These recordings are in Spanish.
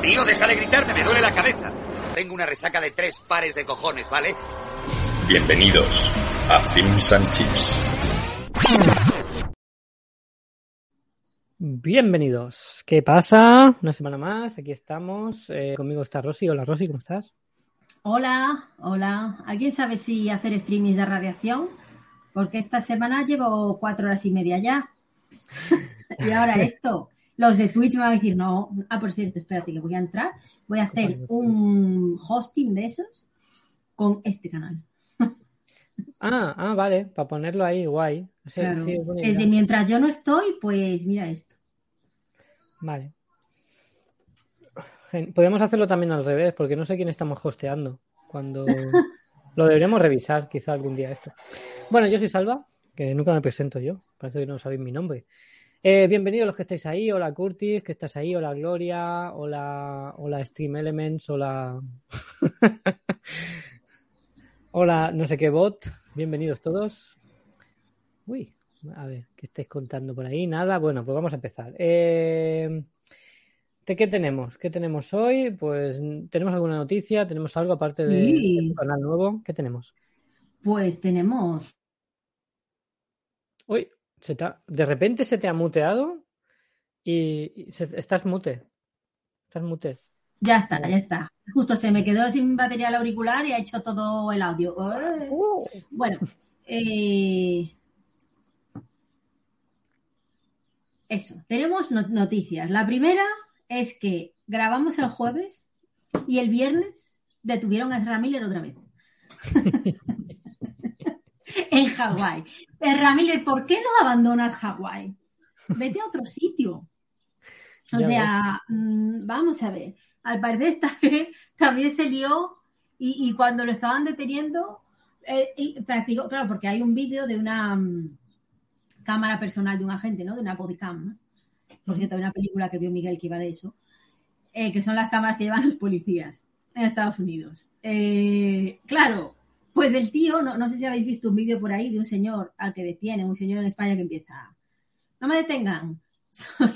Tío, deja de gritarme, me duele la cabeza. Tengo una resaca de tres pares de cojones, ¿vale? Bienvenidos a Films and Chips. Bienvenidos. ¿Qué pasa? Una semana más, aquí estamos. Eh, conmigo está Rosy. Hola Rosy, ¿cómo estás? Hola, hola. ¿Alguien sabe si hacer streamings de radiación? Porque esta semana llevo cuatro horas y media ya. y ahora esto. Los de Twitch me van a decir, no, ah, por cierto, espérate que voy a entrar. Voy a hacer un hosting de esos con este canal. Ah, ah, vale, para ponerlo ahí, guay. Sí, Claro. sí, es buena Desde mientras yo no estoy, pues mira esto. Vale. Podemos hacerlo también al revés, porque no sé quién estamos hosteando. Cuando lo deberíamos revisar, quizá algún día esto. Bueno, yo soy Salva, que nunca me presento yo. Parece que no sabéis mi nombre. Eh, bienvenidos los que estáis ahí. Hola Curtis, que estás ahí. Hola Gloria. Hola, hola Stream Elements. Hola. hola, no sé qué bot. Bienvenidos todos. Uy, a ver, ¿qué estáis contando por ahí? Nada. Bueno, pues vamos a empezar. Eh, ¿de ¿Qué tenemos? ¿Qué tenemos hoy? Pues tenemos alguna noticia, tenemos algo aparte de, Sí. tu canal nuevo. ¿Qué tenemos? Pues tenemos. Uy, se te ha- de repente se te ha muteado y, y se- estás mute. Estás mute. Ya está, ya está. Justo se me quedó sin batería el auricular y ha hecho todo el audio. ¡Eh! Bueno, eh, eso, tenemos no- noticias. La primera es que grabamos el jueves y el viernes detuvieron a Ezra Miller otra vez. en Hawái. Ezra Miller, ¿por qué no abandonas Hawái? Vete a otro sitio. O Ya sea, mm, vamos a ver. Al parecer esta vez también se lió y, y cuando lo estaban deteniendo, eh, y practicó, claro, porque hay un vídeo de una mm, cámara personal de un agente, ¿no? De una bodycam. ¿no? Por cierto, hay una película que vio Miguel que iba de eso, eh, que son las cámaras que llevan los policías en Estados Unidos. Eh, claro, pues el tío, no, no sé si habéis visto un vídeo por ahí de un señor al que detienen, un señor en España que empieza, no me detengan, soy,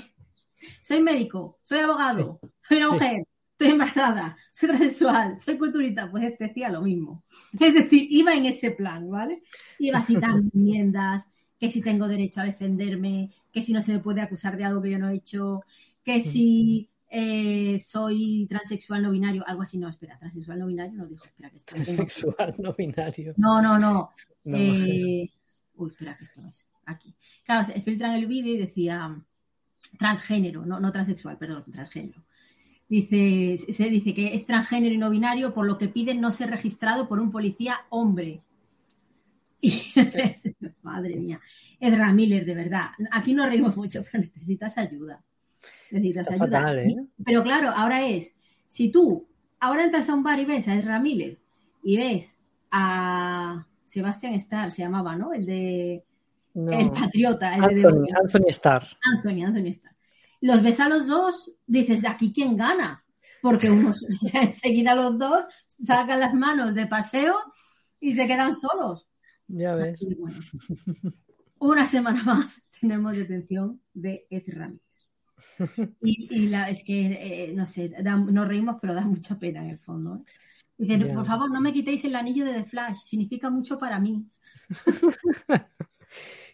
soy médico, soy abogado, soy una Sí. mujer, estoy embarazada, soy transexual, soy culturista, pues este decía lo mismo. Es decir, iba en ese plan, ¿vale? Iba citando enmiendas, que si tengo derecho a defenderme, que si no se me puede acusar de algo que yo no he hecho, que si eh, soy transexual no binario, algo así, no, espera, transexual no binario, no dijo, espera, que esto lo tengo aquí. Sexual no binario. No, no, no. No, Eh, uy, espera, que esto no es. Aquí. Claro, se filtran el vídeo y decía transgénero, no, no transexual, perdón, transgénero. Dice, se dice que es transgénero y no binario, por lo que piden no ser registrado por un policía hombre. Y, madre mía, Ezra Miller, de verdad. Aquí nos reímos mucho, pero necesitas ayuda. Necesitas ayuda. fatal, ¿eh? Pero claro, ahora es, si tú ahora entras a un bar y ves a Ezra Miller y ves a Sebastian Starr, se llamaba, ¿no? El de No. El Patriota, el de Anthony, Anthony Starr. Anthony, Anthony Starr. Los ves a los dos, dices, ¿aquí quién gana? Porque unos, enseguida los dos sacan las manos de paseo y se quedan solos. Ya ves. Bueno, una semana más tenemos detención de Ezra Miller. Y, y la, es que, eh, no sé, da- nos reímos, pero da mucha pena en el fondo. ¿eh? Dicen, por favor, no me quitéis el anillo de The Flash, significa mucho para mí.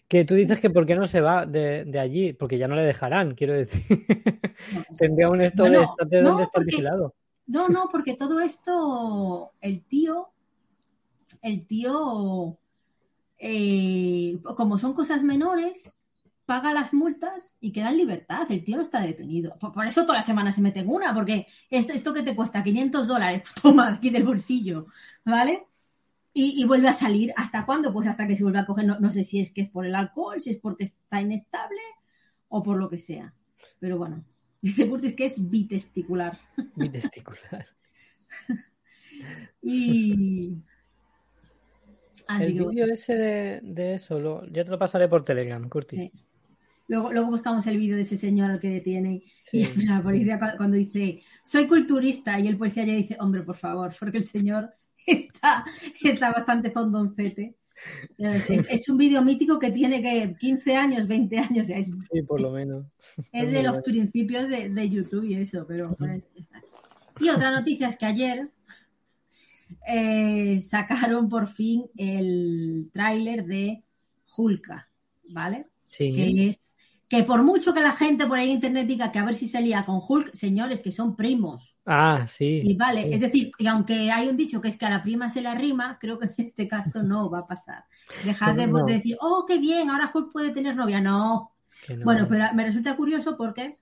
Que tú dices que por qué no se va de, de allí, porque ya no le dejarán, quiero decir. No, Tendría un esto Bueno, de de no, dónde estar porque- vigilado. No, no, porque todo esto, el tío, el tío, eh, como son cosas menores, paga las multas y queda en libertad. El tío no está detenido. Por, por eso toda la semana se mete en una, porque esto, esto que te cuesta 500 dólares, toma aquí del bolsillo, ¿vale? Y, y vuelve a salir. ¿Hasta cuándo? Pues hasta que se vuelve a coger. No, no sé si es que es por el alcohol, si es porque está inestable o por lo que sea. Pero bueno, Dice Curtis que es bitesticular. Bitesticular. y. Así el vídeo ese de, de eso, lo, te lo pasaré por Telegram, Curtis. Sí. Luego, luego buscamos el vídeo de ese señor al que detiene y la policía cuando dice soy culturista y el policía ya dice hombre por favor porque el señor está, está bastante fondoncete. Es, es, un vídeo mítico que tiene que 15 años, 20 años. Es, sí, por lo menos. Es de los principios de, de, YouTube y eso, pero. Y otra noticia es que ayer eh, sacaron por fin el tráiler de Hulka, ¿vale? Sí. Que es que por mucho que la gente por ahí en internet diga que a ver si se lía con Hulk, señores, que son primos. Ah, sí. Y vale, es decir, y aunque hay un dicho que es que a la prima se la rima, creo que en este caso no va a pasar. Dejad de, decir, oh, qué bien, ahora Hulk puede tener novia. No. Bueno, pero me resulta curioso porque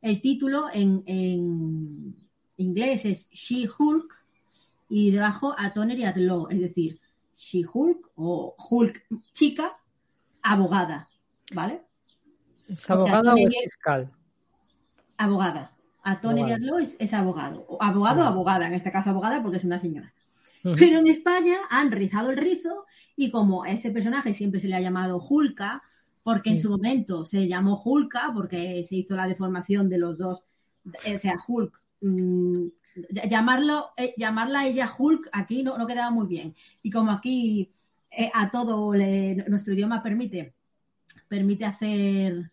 el título en, en inglés es She-Hulk y debajo a Toner y Law, es decir, She-Hulk o Hulk chica, abogada, ¿vale? ¿Es abogada o fiscal? Abogada. A Tony es, es, abogado. Abogado o abogada, en este caso abogada porque es una señora. Pero en España han rizado el rizo y como a ese personaje siempre se le ha llamado Hulka, porque en su momento se llamó Hulka, porque se hizo la deformación de los dos, o sea, Hulk. Mm, llamarlo, eh, llamarla ella Hulk aquí no, no, quedaba muy bien. Y como aquí eh, a todo nuestro idioma permite, permite hacer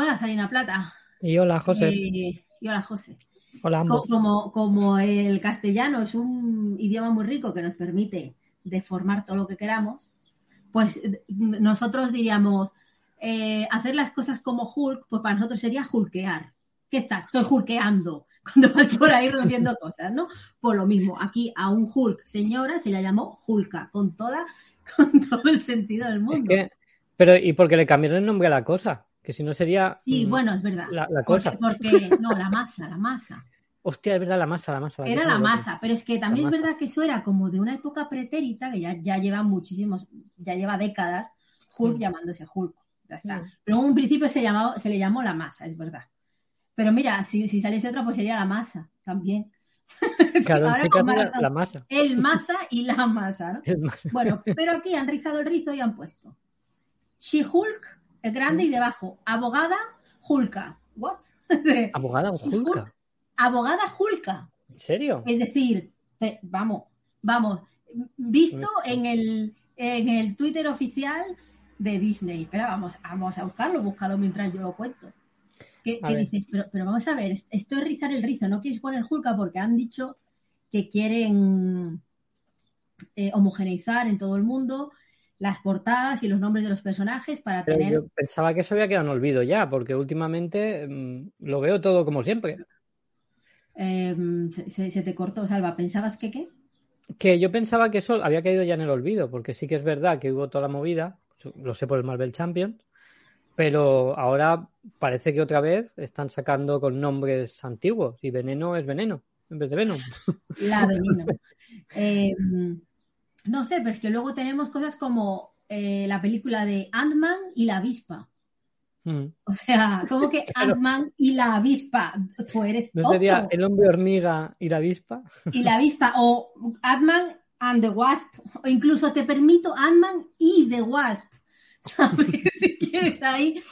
Hola, Salina Plata. Y hola, José. Eh, y hola, José. Hola, ambos. Como, como el castellano es un idioma muy rico que nos permite deformar todo lo que queramos, pues nosotros diríamos, eh, hacer las cosas como Hulk, pues para nosotros sería hulkear. ¿Qué estás? Estoy hulkeando cuando vas por ahí rompiendo cosas, ¿no? Pues lo mismo, aquí a un Hulk señora se le llamó Hulka, con toda, con todo el sentido del mundo. pero, ¿y por qué le cambiaron el nombre a la cosa? Que si no sería. Sí, mm, bueno, es verdad. La, cosa. Porque, no, la masa, la masa. Hostia, es verdad, la masa, la masa. era la masa, pero es que también es verdad que eso era como de una época pretérita, que ya, ya lleva muchísimos, ya lleva décadas, Hulk mm. llamándose Hulk. Ya está. Mm. Pero en un principio se, llamaba, se le llamó la masa, es verdad. Pero mira, si, si saliese otra, pues sería la masa también. Claro, Ahora la, masa. El masa y la masa, ¿no? Bueno, pero aquí han rizado el rizo y han puesto She-Hulk es grande y debajo, abogada Julka. ¿What? ¿Abogada Julka? Abogada Julka. ¿En serio? Es decir, vamos, vamos, visto en el, en el Twitter oficial de Disney. Espera, vamos, vamos a buscarlo, búscalo mientras yo lo cuento. ¿Qué, dices? Pero, pero vamos a ver, esto es rizar el rizo, no quieres poner Julka porque han dicho que quieren eh, homogeneizar en todo el mundo las portadas y los nombres de los personajes para tener. Yo pensaba que eso había quedado en olvido ya, porque últimamente mm, lo veo todo como siempre. Em, se, te cortó, Salva. ¿Pensabas que qué? Que yo pensaba que eso había caído ya en el olvido, porque sí que es verdad que hubo toda la movida, lo sé por el Marvel Champions, pero ahora parece que otra vez están sacando con nombres antiguos y veneno es veneno en vez de Venom. La veneno. eh, no sé, pero es que luego tenemos cosas como eh, la película de Ant-Man y la avispa. Hmm. O sea, como que Ant-Man y la avispa? Tú eres ¿No sería el hombre hormiga y la avispa? Y la avispa, o Ant-Man and the Wasp, o incluso te permito Ant-Man y the Wasp, ¿sabes? si quieres ahí.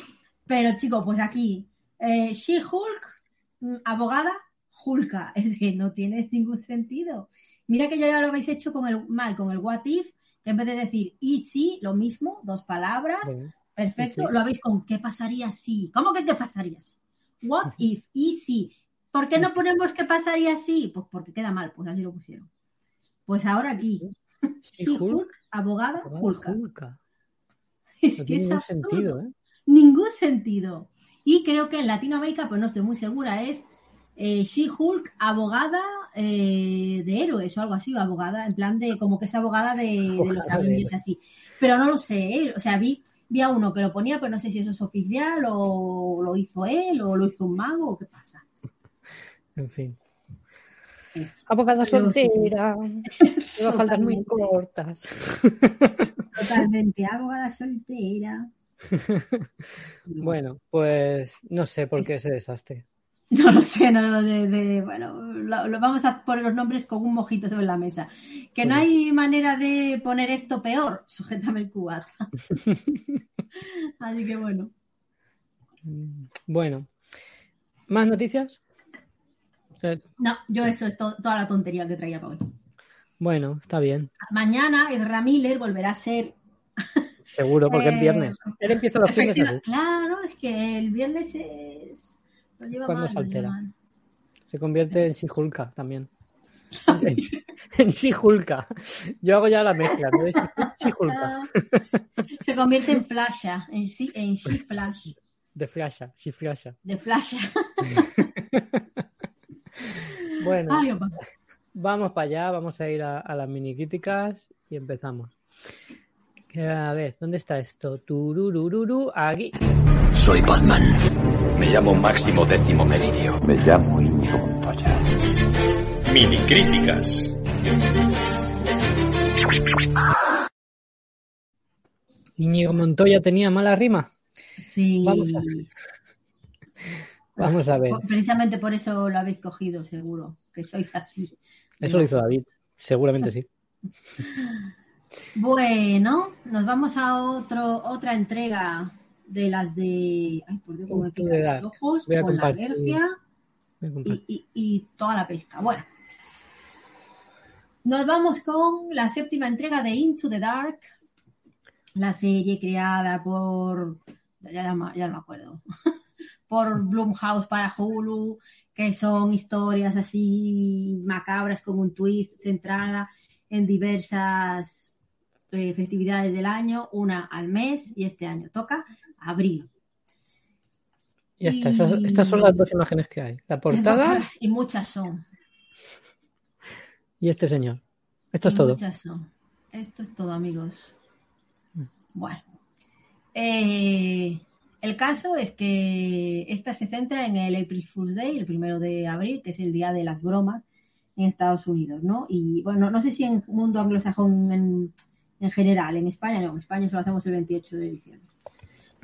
Pero chico, pues aquí, eh, She-Hulk, mm, abogada, Hulka, es decir, no tiene ningún sentido. Mira que ya lo habéis hecho con el mal, con el what if, que en vez de decir y si, lo mismo, dos palabras, perfecto, lo habéis con qué pasaría si. ¿Cómo que qué pasaría si? What if, y si. ¿Por qué no ponemos qué pasaría si? Pues porque queda mal, pues así lo pusieron. Pues ahora aquí. Sí, Hulk, abogada, Hulka. Es que es absurdo. Sentido, ¿eh? Ningún sentido. Y creo que en Latinoamérica, pues no estoy muy segura, es eh, She-Hulk, abogada eh, de héroes o algo así, abogada, en plan de como que es abogada de, los Avengers así. Pero no lo sé, ¿eh? o sea, vi, vi a uno que lo ponía, pero no sé si eso es oficial o lo hizo él o lo hizo un mago o qué pasa. En fin. Abogada soltera. Me faltan muy cortas. Totalmente, abogada soltera. bueno, pues no sé por qué ese desastre. No lo sé, no lo sé. de- bueno, lo, lo vamos a poner los nombres con un mojito sobre la mesa. Que no hay manera de poner esto peor. Sujétame el cubata. Así que bueno. Bueno, ¿más noticias? Eh, No, yo eso es to- toda la tontería que traía para hoy. Bueno, está bien, Mañana Ezra Miller volverá a ser. seguro, porque Eh, es viernes. Él empieza los así. Claro, es que el viernes es. Cuando mal, se altera. convierte en Shihulka también. En, Shihulka. Yo hago ya la mezcla, ¿no? Shihulka. Se convierte en Flasha, en, Flash, De Flasha, Shiflasha. de Flasha. Bueno, Ay, vamos para allá, vamos a ir a, a las mini críticas y empezamos. A ver, ¿dónde está esto? Tururururu, aquí. Soy Batman. Me llamo Máximo Décimo Meridio. Me llamo Íñigo Montoya. Mini críticas. Íñigo Montoya tenía mala rima. Sí. Vamos a- Vamos a ver. Precisamente por eso lo habéis cogido, seguro, que sois así. Eso lo hizo David. Seguramente sí. Bueno, nos vamos a otro, otra entrega de las de. Ay, por Dios, me pican los ojos, Voy a con la alergia y, y- y toda la pesca. Bueno, nos vamos con la séptima entrega de Into the Dark, la serie creada por. Ya, no me- ya no me acuerdo. por Blumhouse para Hulu, que son historias así macabras con un twist centrada en diversas eh, festividades del año, una al mes y este año toca abril. Ya está. y- Esas- estas son las dos imágenes que hay. La portada Y muchas son. y este señor. Esto es todo. Muchas son. Esto es todo, amigos. Bueno. Eh, el caso es que esta se centra en el April Fool's Day, el primero de abril, que es el día de las bromas en Estados Unidos, ¿no? Y bueno, no sé si en mundo anglosajón en, en general, en España no, en España solo hacemos el 28 de diciembre.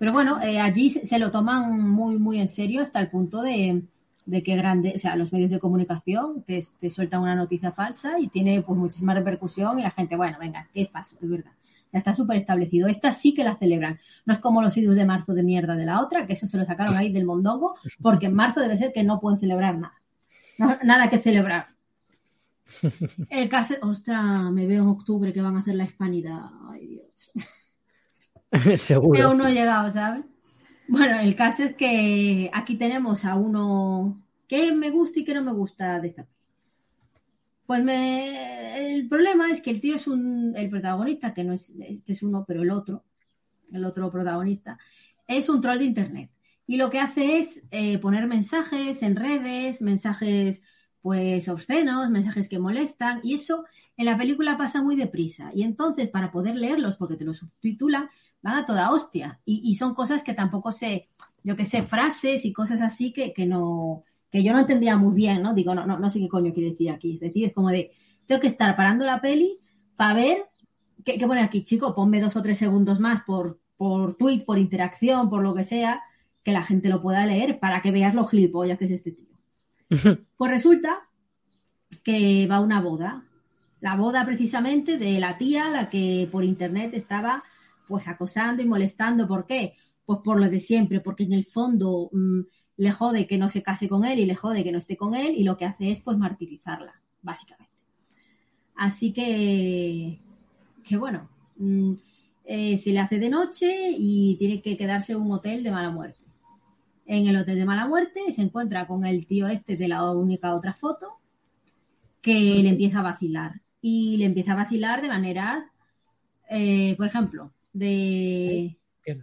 Pero bueno, eh, allí se, lo toman muy, muy en serio hasta el punto de, que grande, o sea, los medios de comunicación te, te sueltan una noticia falsa y tiene pues muchísima repercusión y la gente, bueno, venga, es falso, es verdad. Ya está súper establecido. Esta sí que la celebran. No es como los idus de marzo de mierda de la otra, que eso se lo sacaron ahí del mondongo, porque en marzo debe ser que no pueden celebrar nada. Nada que celebrar. El caso, ostras, me veo en octubre que van a hacer la hispanidad. Ay, Dios. Seguro. aún no he llegado, ¿sabes? Bueno, el caso es que aquí tenemos a uno que me gusta y que no me gusta de esta. Pues el problema es que el tío es un, el protagonista, que no es, este es uno, pero el otro, el otro protagonista, es un troll de internet. Y lo que hace es eh, poner mensajes en redes, mensajes pues obscenos, mensajes que molestan, y eso en la película pasa muy deprisa. Y entonces, para poder leerlos, porque te los subtitulan, van a toda hostia. Y, y son cosas que tampoco sé, yo que sé, frases y cosas así que, que no, que yo no entendía muy bien, ¿no? Digo, no, no, no sé qué coño quiere decir aquí. Es decir, es como de, tengo que estar parando la peli para ver qué, qué pone aquí, chico, ponme dos o tres segundos más por, por tweet, por interacción, por lo que sea, que la gente lo pueda leer para que veas lo gilipollas que es este tío. Pues resulta que va a una boda. La boda precisamente de la tía, la que por internet estaba pues acosando y molestando. ¿Por qué? Pues por lo de siempre, porque en el fondo mmm, le jode que no se case con él y le jode que no esté con él y lo que hace es pues martirizarla, básicamente. Así que, que bueno, mmm, eh, se le hace de noche y tiene que quedarse en un hotel de mala muerte. En el hotel de mala muerte se encuentra con el tío este de la única otra foto que le empieza a vacilar. Y le empieza a vacilar de maneras, eh, por ejemplo, de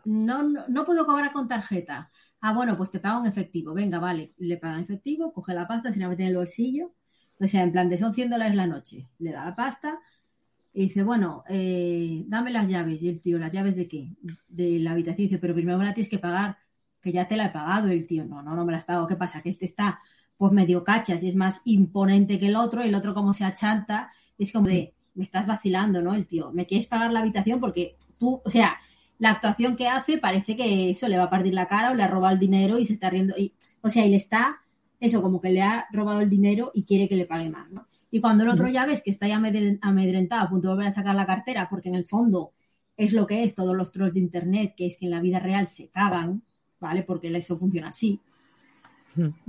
no, no, no, puedo cobrar con tarjeta. Ah, bueno, pues te pago en efectivo. Venga, vale, le paga en efectivo, coge la pasta, se la mete en el bolsillo. O sea, en plan de son 100 dólares la noche. Le da la pasta y dice, bueno, eh, dame las llaves. Y el tío, ¿las llaves de qué? De la habitación. Y dice, pero primero me la tienes que pagar, que ya te la he pagado. Y el tío, no, no, no me las pago. ¿Qué pasa? Que este está pues medio cachas y es más imponente que el otro. Y el otro como se achanta, es como de, me estás vacilando, ¿no? El tío, me quieres pagar la habitación porque tú, o sea, la actuación que hace parece que eso le va a partir la cara o le ha robado el dinero y se está riendo. Y, o sea, él está, eso, como que le ha robado el dinero y quiere que le pague más, ¿no? Y cuando el otro ya ves que está ya amedrentado, a punto de volver a sacar la cartera, porque en el fondo es lo que es todos los trolls de internet, que es que en la vida real se cagan, ¿vale? Porque eso funciona así.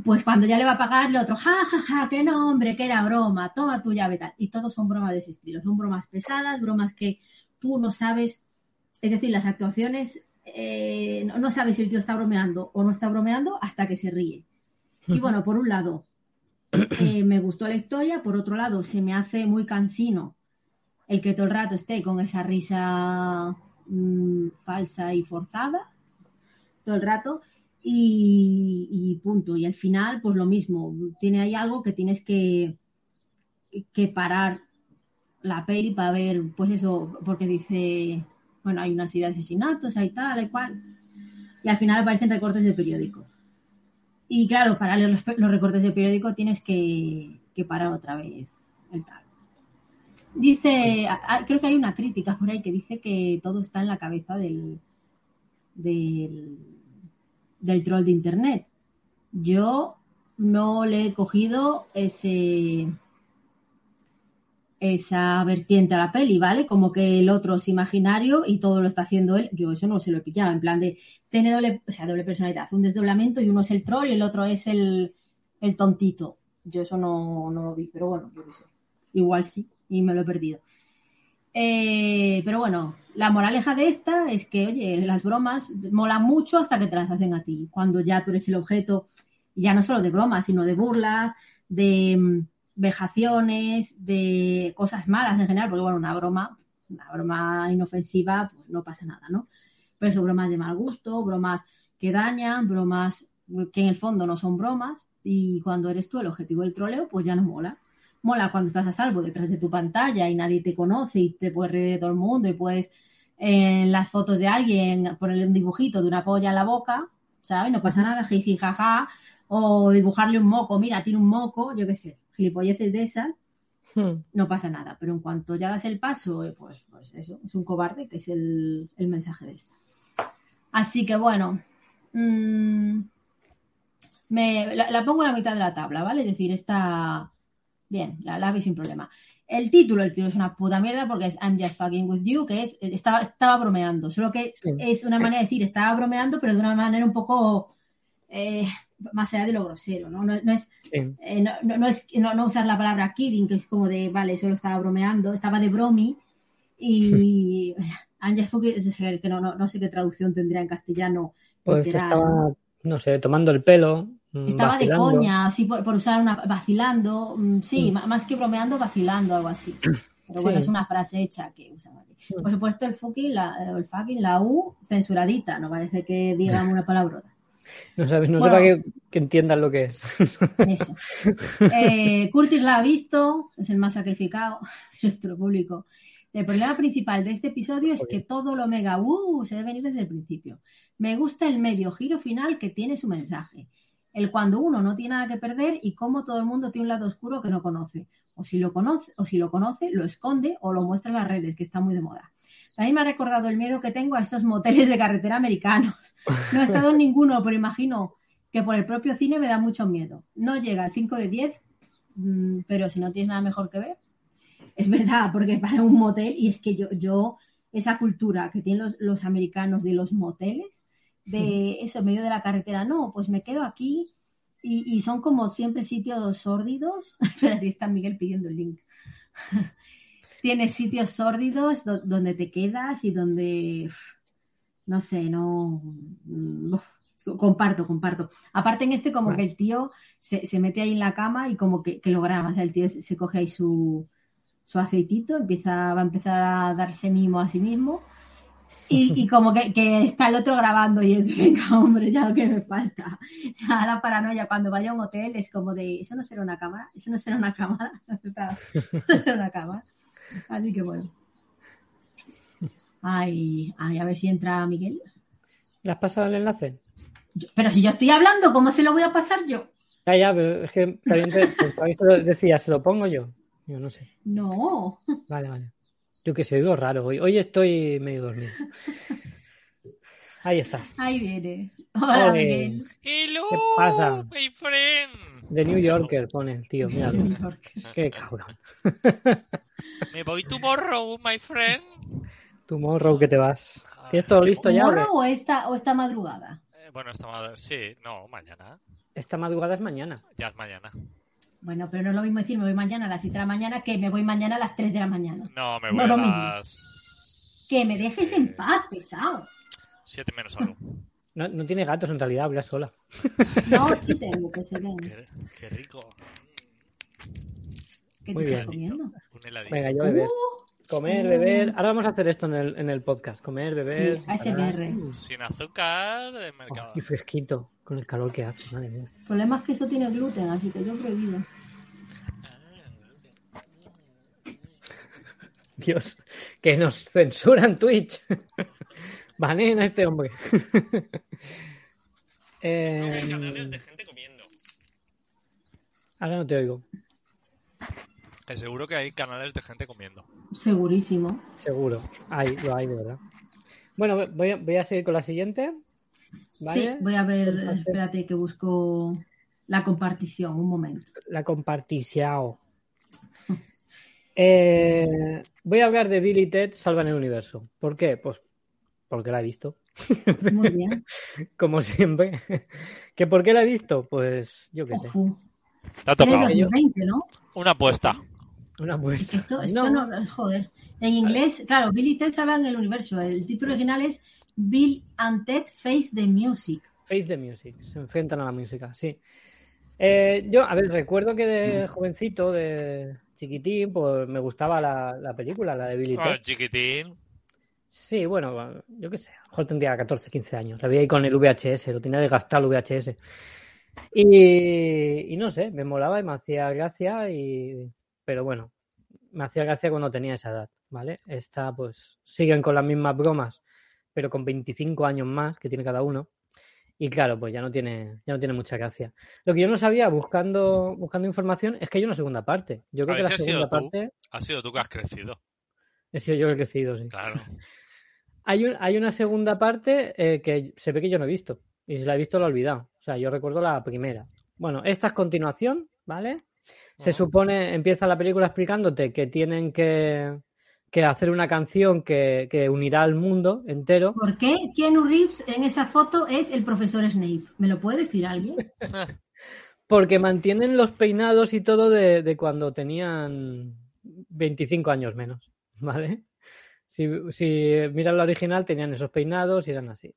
Pues cuando ya le va a pagar, el otro, ja, ja, ja, qué nombre, que era broma, toma tu llave, tal. Y todos son bromas de ese estilo. Son bromas pesadas, bromas que tú no sabes, es decir, las actuaciones, eh, no, sabes si el tío está bromeando o no está bromeando hasta que se ríe. Y bueno, por un lado, eh, me gustó la historia, por otro lado, se me hace muy cansino el que todo el rato esté con esa risa mm, falsa y forzada, todo el rato, y, punto. Y al final, pues lo mismo, tiene ahí algo que tienes que, que parar la peli para ver, pues eso, porque dice, bueno, hay una serie de asesinatos, hay tal, hay cual, y al final aparecen recortes de periódico. Y claro, para leer los, recortes de periódico tienes que, que parar otra vez el tal. Dice, creo que hay una crítica por ahí que dice que todo está en la cabeza del, del, del troll de internet. Yo no le he cogido ese esa vertiente a la peli, ¿vale? Como que el otro es imaginario y todo lo está haciendo él. Yo eso no se lo he pillado, en plan de tiene doble, o sea, doble personalidad, un desdoblamiento y uno es el troll y el otro es el, el tontito. Yo eso no, no lo vi, pero bueno, yo. Igual sí y me lo he perdido. Eh, pero bueno, la moraleja de esta es que, oye, las bromas molan mucho hasta que te las hacen a ti. Cuando ya tú eres el objeto, ya no solo de bromas, sino de burlas, de mm, vejaciones, de cosas malas en general, porque bueno, una broma, una broma inofensiva, pues no pasa nada, ¿no? Pero son bromas de mal gusto, bromas que dañan, bromas que en el fondo no son bromas, y cuando eres tú el objetivo del troleo, pues ya no mola mola cuando estás a salvo detrás de tu pantalla y nadie te conoce y te puedes reír de todo el mundo y puedes en las fotos de alguien ponerle un dibujito de una polla en la boca, ¿sabes? No pasa nada, jiji, jaja, o dibujarle un moco, mira, tiene un moco, yo qué sé, gilipolleces de esas, hmm. no pasa nada. Pero en cuanto ya das el paso, eh, pues, pues eso, es un cobarde, que es el, mensaje de esta. Así que bueno, mm, me, la, la, pongo en la mitad de la tabla, ¿vale? Es decir, esta Bien, la, la vi sin problema. El título, el título es una puta mierda porque es I'm just fucking with you, que es, estaba, estaba bromeando. Solo que es una manera de decir, estaba bromeando, pero de una manera un poco eh, más allá de lo grosero, ¿no? No, es, eh, no, es no, usar la palabra kidding, que es como de, vale, solo estaba bromeando, estaba de bromi. Y I'm just fucking, que no, no, sé qué traducción tendría en castellano. Pues estaba, no sé, tomando el pelo. Mm, Estaba de coña, así por, usar una. vacilando, mm, sí, mm. más que bromeando, vacilando, algo así. Pero bueno, es una frase hecha que usan Por supuesto, el fucking, la, el fucking, la U censuradita, no parece que digan una palabra. No sabes, no sé para que, entiendan lo que es. Eso. Eh, Curtis la ha visto, es el más sacrificado de nuestro público. El problema principal de este episodio es que todo lo mega uh, se debe venir desde el principio. Me gusta el medio giro final que tiene su mensaje el cuando uno no tiene nada que perder y cómo todo el mundo tiene un lado oscuro que no conoce. O si lo conoce, o si lo conoce, lo esconde o lo muestra en las redes, que está muy de moda. También me ha recordado el miedo que tengo a estos moteles de carretera americanos. No he estado en ninguno, pero imagino que por el propio cine me da mucho miedo. No llega al 5 de 10, mm, pero si no tienes nada mejor que ver. Es verdad, porque para un motel, y es que yo, yo esa cultura que tienen los, los americanos de los moteles, de eso, en medio de la carretera. No, pues me quedo aquí y, son como siempre sitios sórdidos, pero así está Miguel pidiendo el link. Tienes sitios sórdidos donde te quedas y donde, no sé, no... Mm, comparto, comparto. Aparte en este como que el tío se, mete ahí en la cama y como que, lo graba. O sea, el tío se, coge ahí su, su aceitito, empieza, va a empezar a darse mimo a sí mismo y, como que, está el otro grabando y es, venga, hombre, ya lo que me falta. Ya la paranoia cuando vaya a un hotel es como de, eso no será una cámara, eso no será una cámara, eso no será una cámara. Así que bueno. Ay, ay, a ver si entra Miguel. ¿Le has pasado el enlace? pero si yo estoy hablando, ¿cómo se lo voy a pasar yo? Ya, ya, pero es que también te, decía, ¿se lo pongo yo? Yo no sé. No. Vale, vale. Yo que sé, oigo raro hoy. Hoy estoy medio dormido. Ahí está. Ahí viene. Hola, Ole. Miguel. Hello, ¿Qué pasa? my friend. De New Yorker pone el tío, mira. Qué cabrón. Me voy tomorrow, my friend. Tomorrow que te vas. ¿Tienes todo listo ya? ¿Morro o esta, o esta madrugada? Eh, bueno, esta madre, sí, no, mañana. Esta madrugada es mañana. Ya es mañana. Bueno, pero no es lo mismo decir me voy mañana a las 7 de la mañana que me voy mañana a las 3 de la mañana. No, me No voy lo a mismo. las... Que me dejes en paz, pesado. Siete menos algo. No, no tiene gatos en realidad, habla sola. No, sí tengo, que se ven. Qué, qué rico. ¿Qué Muy te bien. estás comiendo? Un heladito. Venga, yo. Uh, Comer, beber. Ahora vamos a hacer esto en el, en el podcast. Comer, beber. Sí, ASMR. Sin azúcar de Oh, mercado. y fresquito, con el calor que hace, madre mía. El problema es que eso tiene gluten, así que yo prohibido. Dios, que nos censuran Twitch. Banen a este hombre. Eh, canales de gente comiendo. ahora no te oigo, Que seguro que hay canales de gente comiendo. Segurísimo. seguro. Hay, lo hay, de verdad. Bueno, voy a, voy a seguir con la siguiente. ¿Vale? Sí, voy a ver, espérate que busco la compartición, un momento. La comparticiao. Eh, voy a hablar de Bill y Ted Salvan el Universo. ¿Por qué? Pues porque la he visto. Muy bien. Como siempre. ¿Que por qué la he visto? Pues yo qué sé. Ofu. Te ha Tiene tocado. 2020, ¿no? Una apuesta. Una muestra. Esto, esto no. joder. En inglés, claro, Bill y Ted salvan el universo. El título original es Bill and Ted Face the Music. Face the Music, se enfrentan a la música, sí. Eh, yo, a ver, recuerdo que de jovencito, de chiquitín, pues me gustaba la, la película, la de Billy Ah, Ted. chiquitín. Sí, bueno, yo qué sé, a lo mejor tendría 14, 15 años. La vi ahí con el VHS, lo tenía desgastado el VHS. Y, y no sé, me molaba y me hacía gracia, y, pero bueno, me hacía gracia cuando tenía esa edad, ¿vale? Esta, pues, siguen con las mismas bromas, pero con 25 años más que tiene cada uno. Y claro, pues ya no tiene, ya no tiene mucha gracia. Lo que yo no sabía buscando, buscando información es que hay una segunda parte. Yo creo que la sido segunda tú. parte Has sido tú que has crecido. he sido yo que he crecido, sí. Claro. Hay, un- hay una segunda parte eh, que se ve que yo no he visto. Y si la he visto, la he olvidado. O sea, yo recuerdo la primera. Bueno, esta es continuación, ¿vale? Se supone, empieza la película explicándote que tienen que, que hacer una canción que, que unirá al mundo entero. ¿Por qué Keanu Reeves en esa foto es el profesor Snape? ¿Me lo puede decir alguien? Porque mantienen los peinados y todo de, de cuando tenían 25 años menos, ¿vale? Si, si miras la original, tenían esos peinados y eran así.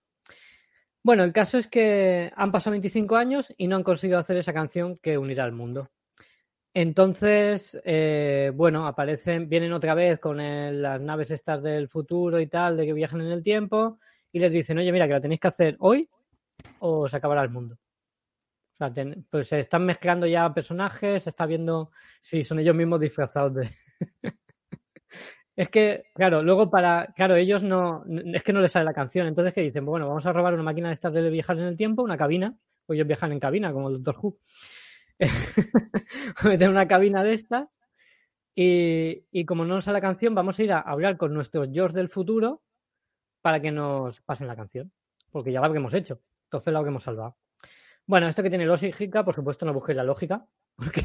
Bueno, el caso es que han pasado 25 años y no han conseguido hacer esa canción que unirá al mundo. Entonces, eh, bueno, aparecen, vienen otra vez con las naves estas del futuro y tal, de que viajan en el tiempo, y les dicen, oye, mira, que la tenéis que hacer hoy o se acabará el mundo. O sea, pues se están mezclando ya personajes, se está viendo si son ellos mismos disfrazados de. es que, claro, luego para. Claro, ellos no. Es que no les sale la canción. Entonces, ¿qué dicen? Bueno, vamos a robar una máquina de estas de viajar en el tiempo, una cabina. Pues ellos viajan en cabina, como el Doctor Who. Meter una cabina de estas. Y, y como no nos sale la canción, vamos a ir a hablar con nuestros George del futuro para que nos pasen la canción. Porque ya la habremos hecho. Entonces la habremos salvado. Bueno, esto que tiene lógica, por supuesto, no busquéis la lógica, porque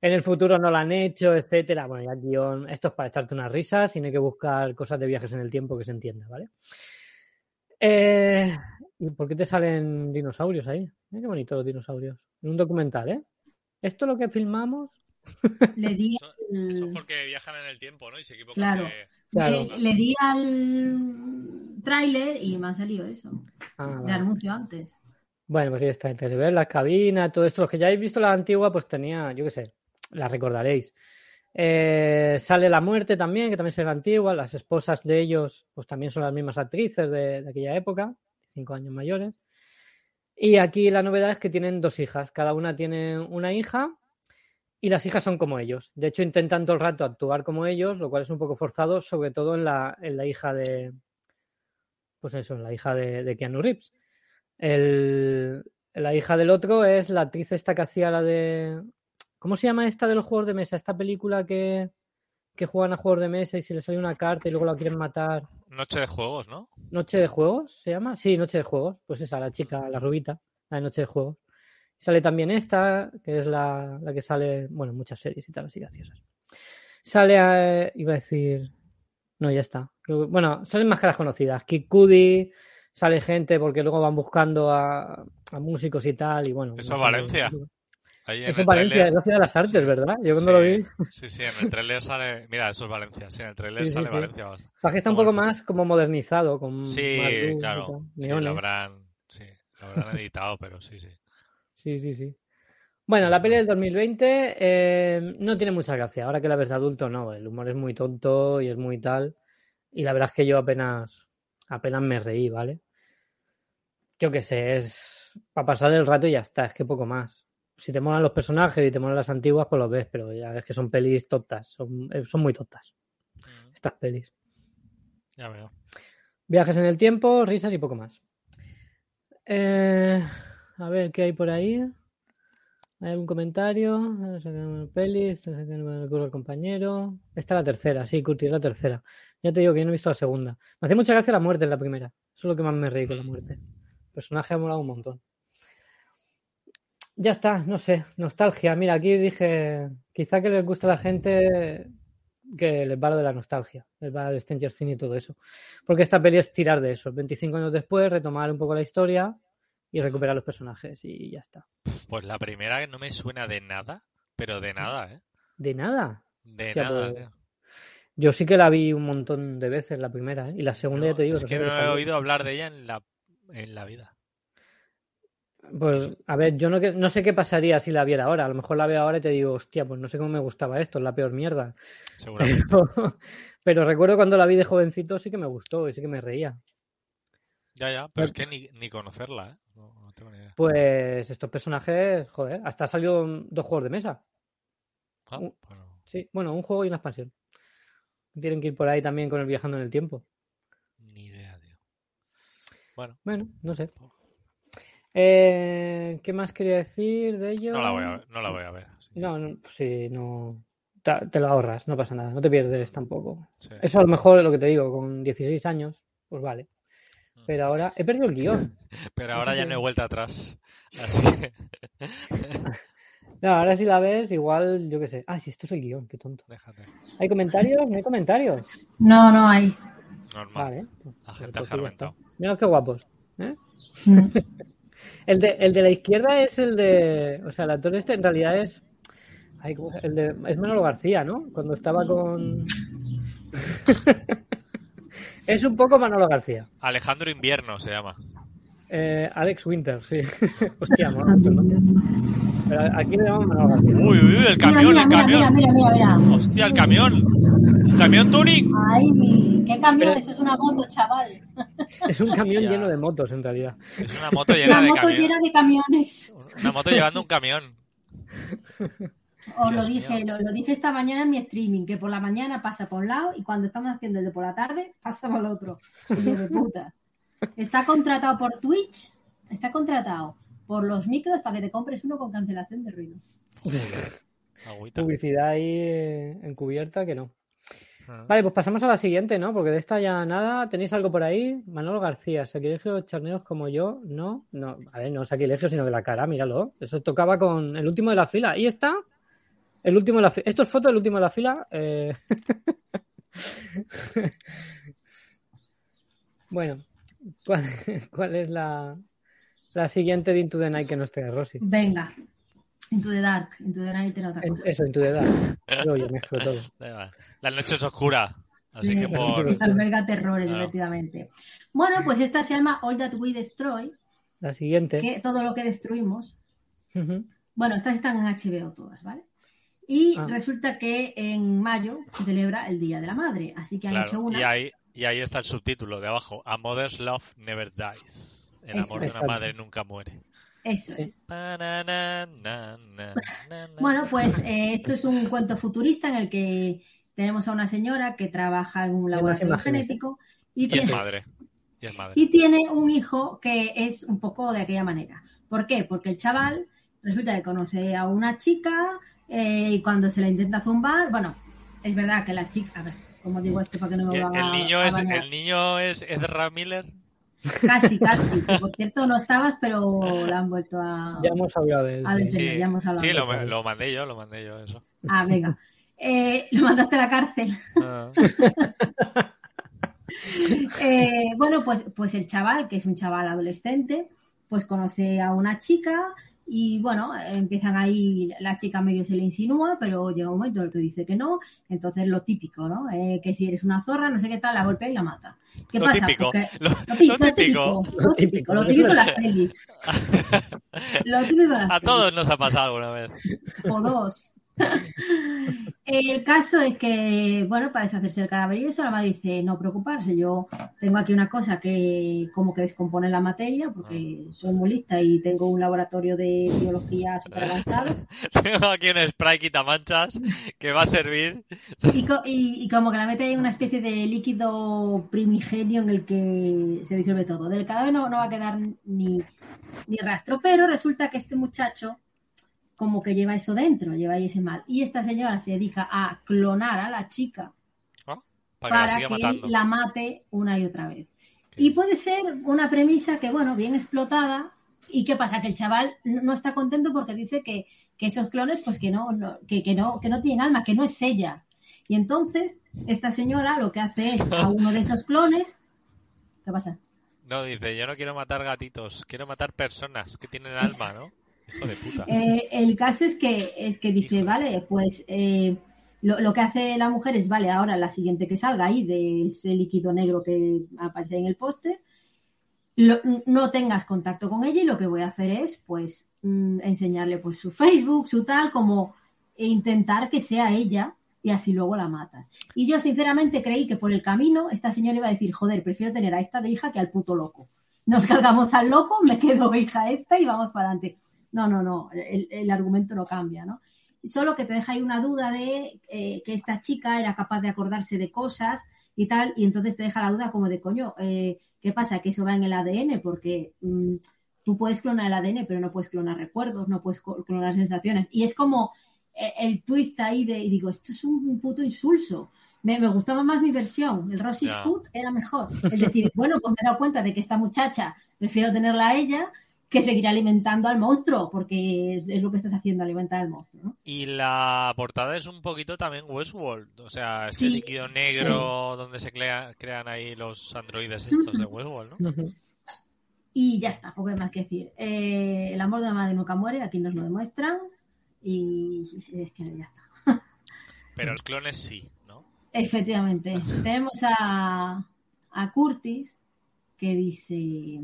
en el futuro no la han hecho, etcétera. Bueno, ya guion, esto es para echarte unas risas y no hay que buscar cosas de viajes en el tiempo que se entienda, ¿vale? Eh, ¿Y por qué te salen dinosaurios ahí? Mira qué bonito los dinosaurios. En un documental, ¿eh? Esto es lo que filmamos. Le di, Eso, al- eso es porque viajan en el tiempo, ¿no? Y se equivocan Claro. de... Claro. le, le di al tráiler y me ha salido eso. Ah, De vale. anuncio antes. Bueno, pues ahí está, entre ver las cabinas, todo esto. Los que ya habéis visto la antigua, pues tenía, yo qué sé, la recordaréis. Eh, sale la muerte también, que también la antigua. Las esposas de ellos, pues también son las mismas actrices de, de aquella época, cinco años mayores. Y aquí la novedad es que tienen dos hijas. Cada una tiene una hija y las hijas son como ellos. De hecho, intentan todo el rato actuar como ellos, lo cual es un poco forzado, sobre todo en la, en la hija de. Pues eso, en la hija de, de Keanu Reeves. El, la hija del otro es la actriz esta que hacía la de. ¿Cómo se llama esta de los juegos de mesa? Esta película que, que juegan a juegos de mesa y si les sale una carta y luego la quieren matar. Noche de juegos, ¿no? ¿Noche de juegos se llama? Sí, Noche de juegos. Pues esa, la chica, la rubita, la de Noche de juegos. Sale también esta, que es la, la que sale, bueno, en muchas series y tal, así graciosas. Sale, a, iba a decir, no, ya está. Bueno, salen máscaras conocidas. Kid Cudi, sale gente porque luego van buscando a, a músicos y tal, y bueno. Eso es no Valencia. Ahí en es Valencia, es la ciudad de las artes, Sí, ¿verdad? Yo cuando lo vi, Sí, sí, en el trailer sale. Mira, eso es Valencia. Sí, en el trailer Sí, sale. Valencia bastante. Pasa que está un poco más como modernizado, con Sí, claro. Sí, lo habrán, sí, lo habrán editado, pero sí, sí. Sí, sí, sí. Bueno, la peli del 2020 eh, no tiene mucha gracia. Ahora que la ves de adulto, no. El humor es muy tonto y es muy tal. Y la verdad es que yo apenas, apenas me reí, ¿vale? Yo qué sé, es para pasar el rato y ya está, es que poco más. Si te molan los personajes y te molan las antiguas, pues los ves, pero ya ves que son pelis tontas, son, eh, son muy tontas Mm, estas pelis. Ya veo. Viajes en el tiempo, risas y poco más. Eh, a ver, ¿qué hay por ahí? ¿Hay algún comentario? Pelis, me el compañero. Esta es la tercera, sí, Curti, es la tercera. Ya te digo que yo no he visto la segunda. Me hace mucha gracia la muerte en la primera. Eso es lo que más me reí con la muerte. El personaje ha molado un montón. Ya está, no sé, nostalgia. Mira, aquí dije, quizá que les gusta a la gente que les va lo de la nostalgia, les va el Stranger Things y todo eso. Porque esta peli es tirar de eso, 25 años después, retomar un poco la historia y recuperar los personajes y ya está. Pues la primera no me suena de nada, pero de nada, ¿eh? De nada. De Hostia, nada, pues. Yo sí que la vi un montón de veces, la primera, ¿eh? Y la segunda No, ya te digo. es que no he oído hablar de ella en la, en la vida. Pues, a ver, yo no, que- no sé qué pasaría si la viera ahora. A lo mejor la veo ahora y te digo, hostia, pues no sé cómo me gustaba esto, es la peor mierda. Seguramente. Pero, pero recuerdo cuando la vi de jovencito sí que me gustó y sí que me reía. Ya, ya, pero es que ni, ni conocerla, ¿eh? No, no tengo ni idea. Pues estos personajes, joder, hasta salió dos juegos de mesa. Ah, Sí, bueno, un juego y una expansión. Tienen que ir por ahí también con el viajando en el tiempo. ni idea, tío. Bueno, Bueno, no sé. Eh, ¿Qué más quería decir de ello? no la voy a ver. No la voy a ver así que- No, no, sí, no. ta- Te lo ahorras, no pasa nada, no te pierdes tampoco. sí. Eso a lo mejor, lo que te digo, con 16 años, pues vale. Pero ahora he perdido el guion. Pero ahora ya no hay que- vuelta atrás. Así que No, ahora si la ves, igual, yo qué sé. Ah, sí, esto es el guion, qué tonto. déjate. ¿Hay comentarios? No hay comentarios. No, no hay. Normal. Vale. pues- La pues gente ha sí. Mira qué guapos. ¿eh? Mm. El de, el de la izquierda es el de. O sea, el actor este en realidad es. ay, ¿cómo se- el de, es Manolo García, ¿no? Cuando estaba con. es un poco Manolo García. Alejandro Invierno se llama. Eh, Alex Winter, sí. Hostia, el nombre. Pero aquí le llamamos Manolo García. Uy, uy, uy, el camión, mira, el camión. mira, mira, mira, mira. Hostia, el camión. Camión tuning. Ay, qué camión, Pero- eso es una moto, chaval. Es un camión Hostia. lleno de motos, en realidad. Es una moto llena Una de moto camión. llena de camiones. Una moto llevando un camión. Os lo dije, lo, lo dije esta mañana en mi streaming, que por la mañana pasa por un lado y cuando estamos haciendo el de por la tarde pasa por el otro. De puta. Está contratado por Twitch, está contratado por los micros para que te compres uno con cancelación de ruido. Agüita. Publicidad ahí eh, encubierta que no. Ah. Vale, pues pasamos a la siguiente, ¿no? Porque de esta ya nada. ¿Tenéis algo por ahí? Manolo García, sacrilegio charneos como yo. No, no, a ver, no sacrilegio, sino de la cara, míralo. Eso tocaba con el último de la fila. Ahí está. El último de la fila. Esto es foto del último de la fila. eh. bueno, ¿cuál, cuál es la, la siguiente de Into the Night que nos trae Rosy? Venga, Into the Dark, Into the Night era otra En- cosa. Eso, Into the Dark. Yo, yo mezclo todo. La noche es oscura. Así Sí, que por. Alberga terrores, Claro. efectivamente. Bueno, pues esta se llama All That We Destroy, La siguiente. que todo lo que destruimos. Ujú. Bueno, estas están en HBO todas, ¿vale? Y Ah. resulta que en mayo se celebra el Día de la Madre, así que han hecho Claro, una. y ahí, y ahí está el subtítulo de abajo. A mother's love never dies. El Eso amor de es. una madre nunca muere. Eso Sí. es. Pa, na, na, na, na, na, na. Bueno, pues eh, esto es un cuento futurista en el que tenemos a una señora que trabaja en un laboratorio genético y Y es tiene, madre. Y es madre. y tiene un hijo que es un poco de aquella manera. ¿Por qué? Porque el chaval resulta que conoce a una chica eh, y cuando se la intenta zumbar, bueno, es verdad que la chica, a ver, como digo esto para que no me El, lo haga el niño a es, banear. el niño es Ezra Miller. Casi, casi. que por cierto, no estabas, pero la han vuelto a, Ya hemos hablado de él. a sí. ya hemos hablado sí de lo, eso. lo mandé yo, lo mandé yo, eso. Ah, venga. Eh, lo mandaste a la cárcel. Ah. Eh, bueno, pues, pues el chaval, que es un chaval adolescente, pues conoce a una chica y bueno, empiezan ahí, la chica medio se le insinúa, pero llega un momento en el que dice que no, entonces lo típico, ¿no? Eh, que si eres una zorra, no sé qué tal, la golpea y la mata. ¿Qué Lo pasa? típico, Porque- lo- tí- lo típico. Lo típico, lo típico en las pelis. Lo típico en las A pelis. todos nos ha pasado alguna vez. o dos. El caso es que, bueno, para deshacerse del cadáver y eso, la madre dice, no preocuparse, yo tengo aquí una cosa que como que descompone la materia, porque soy muy lista y tengo un laboratorio de biología súper avanzado, Tengo aquí un spray quitamanchas que va a servir. y, co- y- y como que la mete en una especie de líquido primigenio en el que se disuelve todo. Del cadáver no, no va a quedar ni, ni rastro, pero resulta que este muchacho como que lleva eso dentro, lleva ahí ese mal. Y esta señora se dedica a clonar a la chica ¿no? Para que la que él la mate una y otra vez. Y puede ser una premisa que, bueno, bien explotada. ¿Y qué pasa? Que el chaval no no está contento porque dice que, que esos clones, pues que no, no- que, que no, que no tienen alma, que no es ella. Y entonces, esta señora lo que hace es a uno de esos clones. ¿Qué pasa? No, dice, yo no quiero matar gatitos, quiero matar personas que tienen alma, ¿no? Hijo de puta. Eh, el caso es que, es que dice, vale, pues eh, lo, lo que hace la mujer es, vale, ahora la siguiente que salga ahí de ese líquido negro que aparece en el póster, no tengas contacto con ella y lo que voy a hacer es, pues, mm, enseñarle pues su Facebook, su tal, como intentar que sea ella y así luego la matas. Y yo sinceramente creí que por el camino esta señora iba a decir, joder, prefiero tener a esta de hija que al puto loco. Nos cargamos al loco, me quedo hija esta y vamos para adelante. No, no, no, el, el argumento no cambia, ¿no? Solo que te deja ahí una duda de eh, que esta chica era capaz de acordarse de cosas y tal, y entonces te deja la duda como de, coño, eh, ¿qué pasa? Que eso va en el ADN, porque mm, tú puedes clonar el ADN, pero no puedes clonar recuerdos, no puedes clonar sensaciones. Y es como eh, el twist ahí de, y digo, esto es un puto insulso. Me, me gustaba más mi versión, el Rosy Ya. Scoot era mejor. Es decir, bueno, pues me he dado cuenta de que esta muchacha prefiero tenerla a ella que seguir alimentando al monstruo, porque es, es lo que estás haciendo, alimentar al monstruo, ¿no? Y la portada es un poquito también Westworld, o sea, ese Sí, líquido negro donde se crea- crean ahí los androides estos de Westworld, ¿no? Y ya está, poco hay más que decir. Eh, el amor de la madre nunca muere, aquí nos lo demuestran. Y es que ya está. Pero los clones sí, ¿no? Efectivamente. Tenemos a, a Curtis que dice.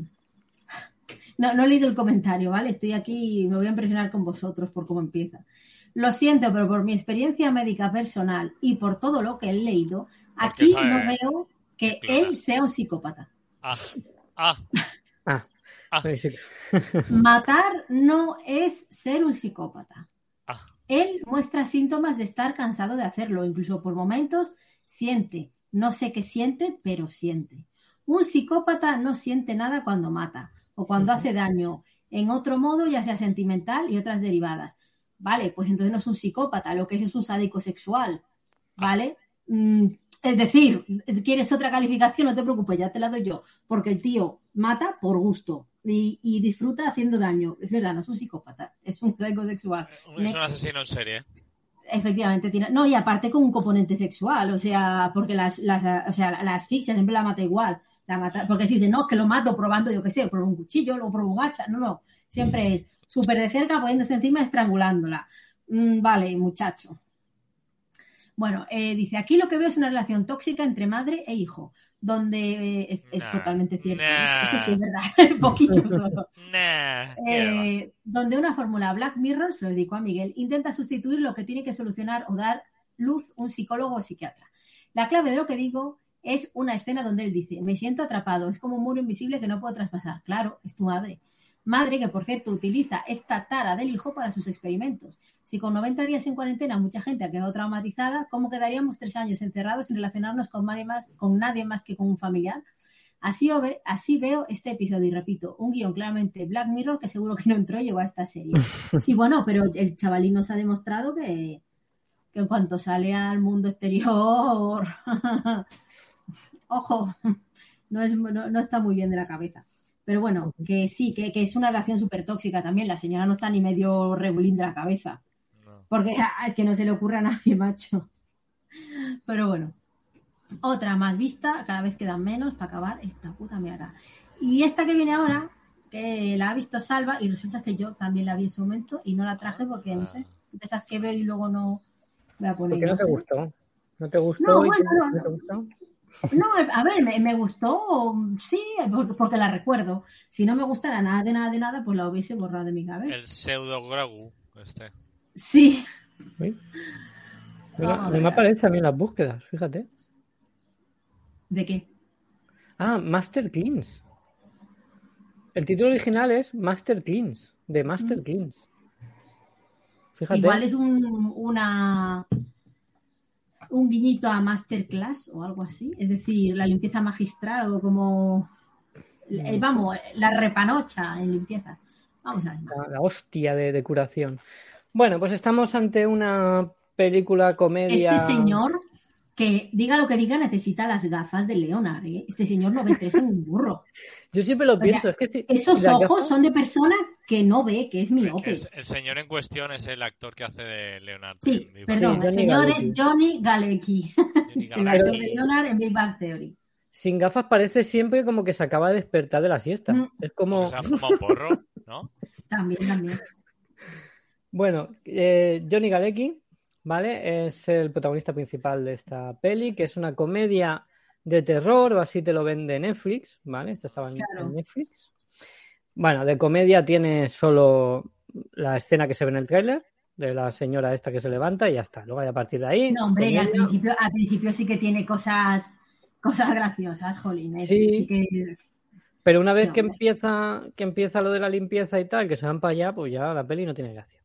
No, no he leído el comentario, ¿vale? Estoy aquí y me voy a impresionar con vosotros por cómo empieza. Lo siento, pero por mi experiencia médica personal y por todo lo que he leído, aquí sabe no veo que él sea un psicópata. Ah, ah, Ah, Ah. Matar no es ser un psicópata. ah. Él muestra síntomas de estar cansado de hacerlo, incluso por momentos siente, no sé qué siente, pero siente. Un psicópata no siente nada cuando mata o cuando hace daño, en otro modo, ya sea sentimental y otras derivadas. Vale, pues entonces no es un psicópata, lo que es es un sádico sexual. ¿Vale? Mm, es decir, ¿quieres otra calificación? No te preocupes, ya te la doy yo. Porque el tío mata por gusto y, y disfruta haciendo daño. Es verdad, no es un psicópata, es un sádico sexual. Es un asesino en serie. Efectivamente, tiene. No, y aparte con un componente sexual, o sea, porque las, las, o sea, la asfixia siempre la mata igual. La mata, porque si dice, no, que lo mato probando, yo qué sé, pruebo un cuchillo, luego pruebo un hacha. No, no. Siempre es súper de cerca, poniéndose encima, estrangulándola. Mm, vale, muchacho. Bueno, eh, dice, aquí lo que veo es una relación tóxica entre madre e hijo, donde eh, es, es totalmente cierto. nah. Eso sí es verdad, poquito solo. Nah. Eh, donde una fórmula Black Mirror, se lo dedicó a Miguel, intenta sustituir lo que tiene que solucionar o dar luz un psicólogo o psiquiatra. La clave de lo que digo es una escena donde él dice, me siento atrapado, es como un muro invisible que no puedo traspasar. Claro, es tu madre. Madre que, por cierto, utiliza esta tara del hijo para sus experimentos. Si con 90 días en cuarentena mucha gente ha quedado traumatizada, ¿cómo quedaríamos tres años encerrados sin relacionarnos con nadie más, con nadie más que con un familiar? Así, ove- así veo este episodio y repito, un guion claramente Black Mirror que seguro que no entró y llegó a esta serie. Sí, bueno, pero el chavalín nos ha demostrado que, que en cuanto sale al mundo exterior, ojo, no, es, no, no está muy bien de la cabeza. Pero bueno, que sí, que, que es una relación súper tóxica también. La señora no está ni medio regulín de la cabeza. No. Porque ah, es que no se le ocurre a nadie, macho. Pero bueno. Otra más vista, cada vez quedan menos para acabar esta puta mierda. Y esta que viene ahora, que la ha visto Salva, y resulta que yo también la vi en su momento y no la traje porque, no sé, de esas que veo y luego no voy a poner. ¿Por qué no te gustó? ¿No te gustó? No, bueno, no, te gustó? No, a ver, me, me gustó, sí, por- porque la recuerdo. Si no me gustara nada de nada de nada, pues la hubiese borrado de mi cabeza. El pseudo Grogu, este. Sí. Mira, a no me aparece a mí en las búsquedas, fíjate. ¿de qué? Ah, Master Cleans. El título original es Master Cleans, de Master Cleans. Fíjate. Igual es un, una un guiñito a Masterclass o algo así. Es decir, la limpieza magistral o como. eh, vamos, la repanocha en limpieza. Vamos a ver. la, la hostia de, de curación. Bueno, pues estamos ante una película comedia. Este señor, que diga lo que diga, necesita las gafas de Leonard. ¿eh? Este señor no ve tres en un burro. Yo siempre lo sea, pienso, es que si- Esos ojos gafas- son de persona que no ve, que es miope. El, el señor en cuestión es el actor que hace de Leonardo. Sí, en Big perdón, el señor Galecki. es Johnny Galecki, Johnny el actor de Leonard en Big Bang Theory. Sin gafas parece siempre como que se acaba de despertar de la siesta. Mm. Es como, Se ha fumado porro, ¿no? También, también. bueno, eh, Johnny Galecki, ¿vale? Es el protagonista principal de esta peli, que es una comedia de terror, o así te lo vende Netflix, ¿vale? Esta estaba en, Claro. en Netflix. Bueno, de comedia tiene solo la escena que se ve en el tráiler, de la señora esta que se levanta y ya está. Luego a partir de ahí... No, hombre, y al principio, al principio sí que tiene cosas, cosas graciosas, jolín. ¿eh? Sí. Sí que- Pero una vez No, que empieza, que empieza lo de la limpieza y tal, que se van para allá, pues ya la peli no tiene gracia.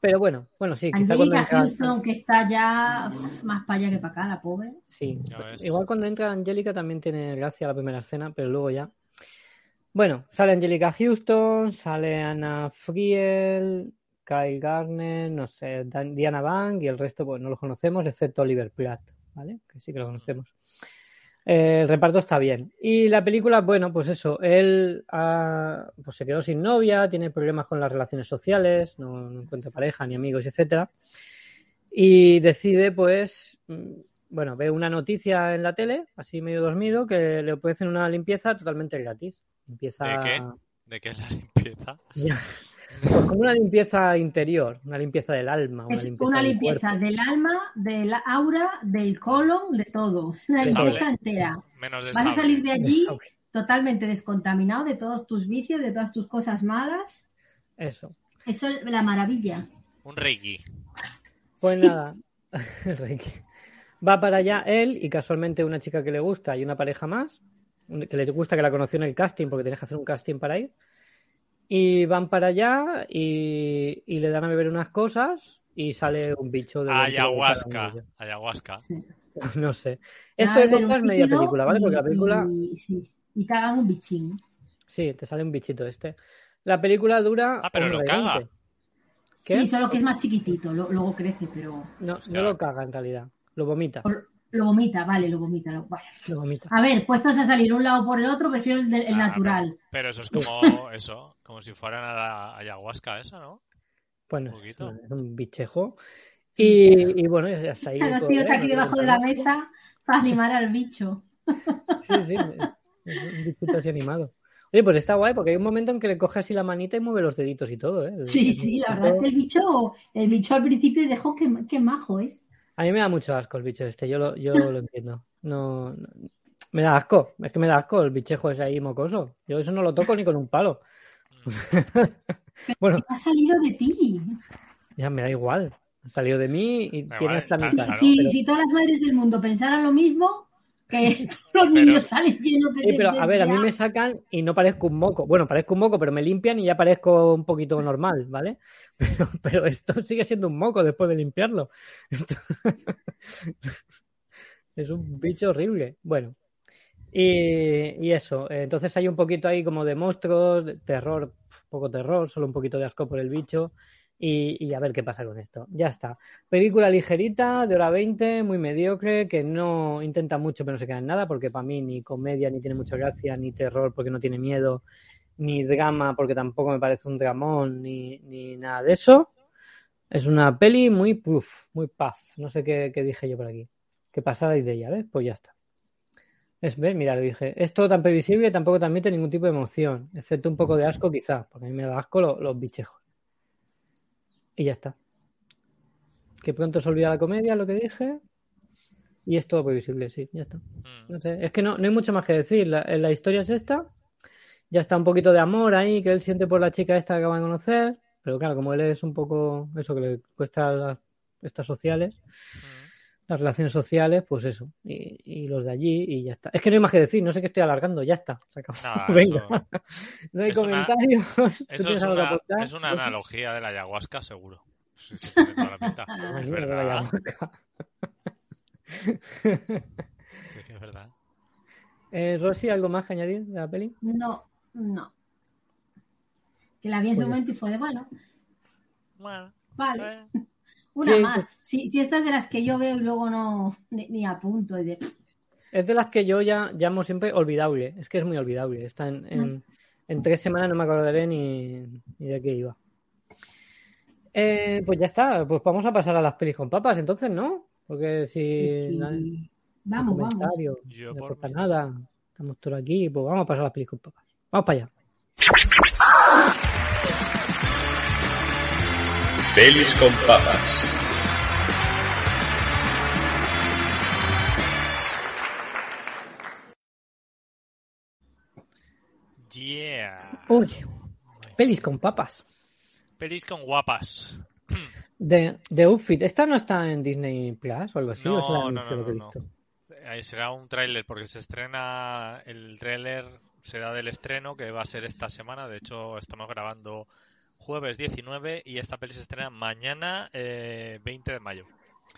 Pero bueno, bueno, sí, quizá cuando Angelica entra, Houston, que está ya uf, más para allá que para acá, la pobre. sí, igual cuando entra Angélica también tiene gracia la primera escena, pero luego ya. Bueno, sale Angélica Houston, sale Anna Friel, Kyle Garner, no sé, Dan- Diana Bank y el resto, pues no los conocemos, excepto Oliver Platt, ¿vale? Que sí que lo conocemos. Eh, el reparto está bien. Y la película, bueno, pues eso, él ah, pues se quedó sin novia, tiene problemas con las relaciones sociales, no, no encuentra pareja ni amigos, etcétera. Y decide, pues, mm, bueno, ve una noticia en la tele, así medio dormido, que le ofrecen una limpieza totalmente gratis. Empieza ¿De qué? ¿De qué es la limpieza? Pues como una limpieza interior, una limpieza del alma, una Es limpieza una del limpieza cuerpo. del alma, del aura, del colon, de todo. Una De limpieza sable. entera. Menos de Vas a salir de allí totalmente descontaminado de todos tus vicios, de todas tus cosas malas. Eso. Eso es la maravilla. Un reiki. Pues Sí. nada, Reiki. Va para allá él y casualmente una chica que le gusta y una pareja más, que le gusta que la conoció en el casting porque tenías que hacer un casting para ir. Y van para allá y, y le dan a beber unas cosas y sale un bicho de Ayahuasca. de. Ayahuasca. Sí. No sé. Esto de contar es media película, ¿vale? y- Porque la película, Y, sí, y cagan un bichín. sí, te sale un bichito este. La película dura. Ah, pero lo caga. 20. ¿Qué? Sí, solo que es más chiquitito, lo- luego crece, pero No, Hostia. no lo caga en realidad. Lo vomita. Lo vomita, vale, lo vomita. lo- vale. Lo vomita. A ver, puestos a salir un lado por el otro, prefiero el, de- el Ah, natural. Pero, pero eso es como eso, como si fueran a la ayahuasca eso, ¿no? Bueno, Un poquito. es un bichejo. Y, y bueno, ya está ahí. A los tíos aquí debajo de la mesa para animar al bicho. Sí, sí, es un bichito así animado. Oye, pues está guay porque hay un momento en que le coge así la manita y mueve los deditos y todo, ¿eh? Sí, sí, la verdad es que el bicho, el bicho al principio dejó que, que majo es. A mí me da mucho asco el bicho este, yo lo, yo lo entiendo. No, no- me da asco, es que me da asco el bichejo ese ahí mocoso. Yo eso no lo toco ni con un palo. bueno, Ha salido de ti. ya me da igual. Ha salido de mí y tiene esta mitad. Si, pero- si todas las madres del mundo pensaran lo mismo, que todos los Pero- niños salen llenos de Sí, pero a ver, a mí me sacan y no parezco un moco. Bueno, parezco un moco, pero me limpian y ya parezco un poquito normal, ¿vale? Pero, pero esto sigue siendo un moco después de limpiarlo. Esto- Es un bicho horrible. Bueno, y, y eso. Entonces hay un poquito ahí como de monstruos, de terror, poco terror, solo un poquito de asco por el bicho. Y, y a ver qué pasa con esto. Ya está. Película ligerita, de hora 20, muy mediocre, que no intenta mucho pero no se queda en nada, porque para mí ni comedia ni tiene mucha gracia, ni terror porque no tiene miedo, ni drama porque tampoco me parece un dramón, ni, ni nada de eso. Es una peli muy puff, muy puff. No sé qué, qué dije yo por aquí. Que pasarais de ella, ¿ves? Pues ya está. Es, ¿ves? Mira, lo dije. Es todo tan previsible tampoco transmite ningún tipo de emoción, excepto un poco de asco quizás, porque a mí me da asco lo- los bichejos. Y ya está. Que pronto se olvida la comedia, lo que dije. Y es todo previsible, sí, ya está. Mm. No sé, es que no, no hay mucho más que decir. La, la historia es esta. Ya está un poquito de amor ahí que él siente por la chica esta que acaba de conocer. Pero claro, como él es un poco eso que le cuesta las estas sociales, las relaciones sociales, pues eso. Y, y los de allí y ya está. Es que no hay más que decir, no sé qué estoy alargando, ya está. Se acabó. Nada, Venga. eso- no hay es comentarios. ¿Tú Eso tienes es una, aportar? es una analogía de la ayahuasca, seguro. Sí, sí, tiene toda la pinta. Ah, es verdad. Sí, que es verdad. Eh, Rosy, ¿algo más que añadir de la peli? No, no. Que la vi en su Pues momento y fue de bueno, Bueno, vale. eh, Una Sí, más. Si, si esta es de las que yo veo y luego no ni, ni apunto. y de- Es de las que yo ya llamo siempre olvidable. Es que es muy olvidable. Está en, en, en tres semanas no me acordaré ni, ni de qué iba. Eh, pues ya está. Pues vamos a pasar a las pelis con papas, entonces, ¿no? Porque si y- no hay Vamos, vamos. Yo no por nada, estamos todos aquí, pues vamos a pasar a las pelis con papas. Vamos para allá. Pelis con papas. yeah. Uy, pelis con papas. Pelis con guapas. De, de Outfit. ¿Esta no está en Disney Plus o algo así? No, ¿O es el no, no, que he visto? Eh, será un tráiler porque se estrena el tráiler será del estreno que va a ser esta semana. De hecho, estamos grabando jueves 19 y esta peli se estrena mañana eh, 20 de mayo.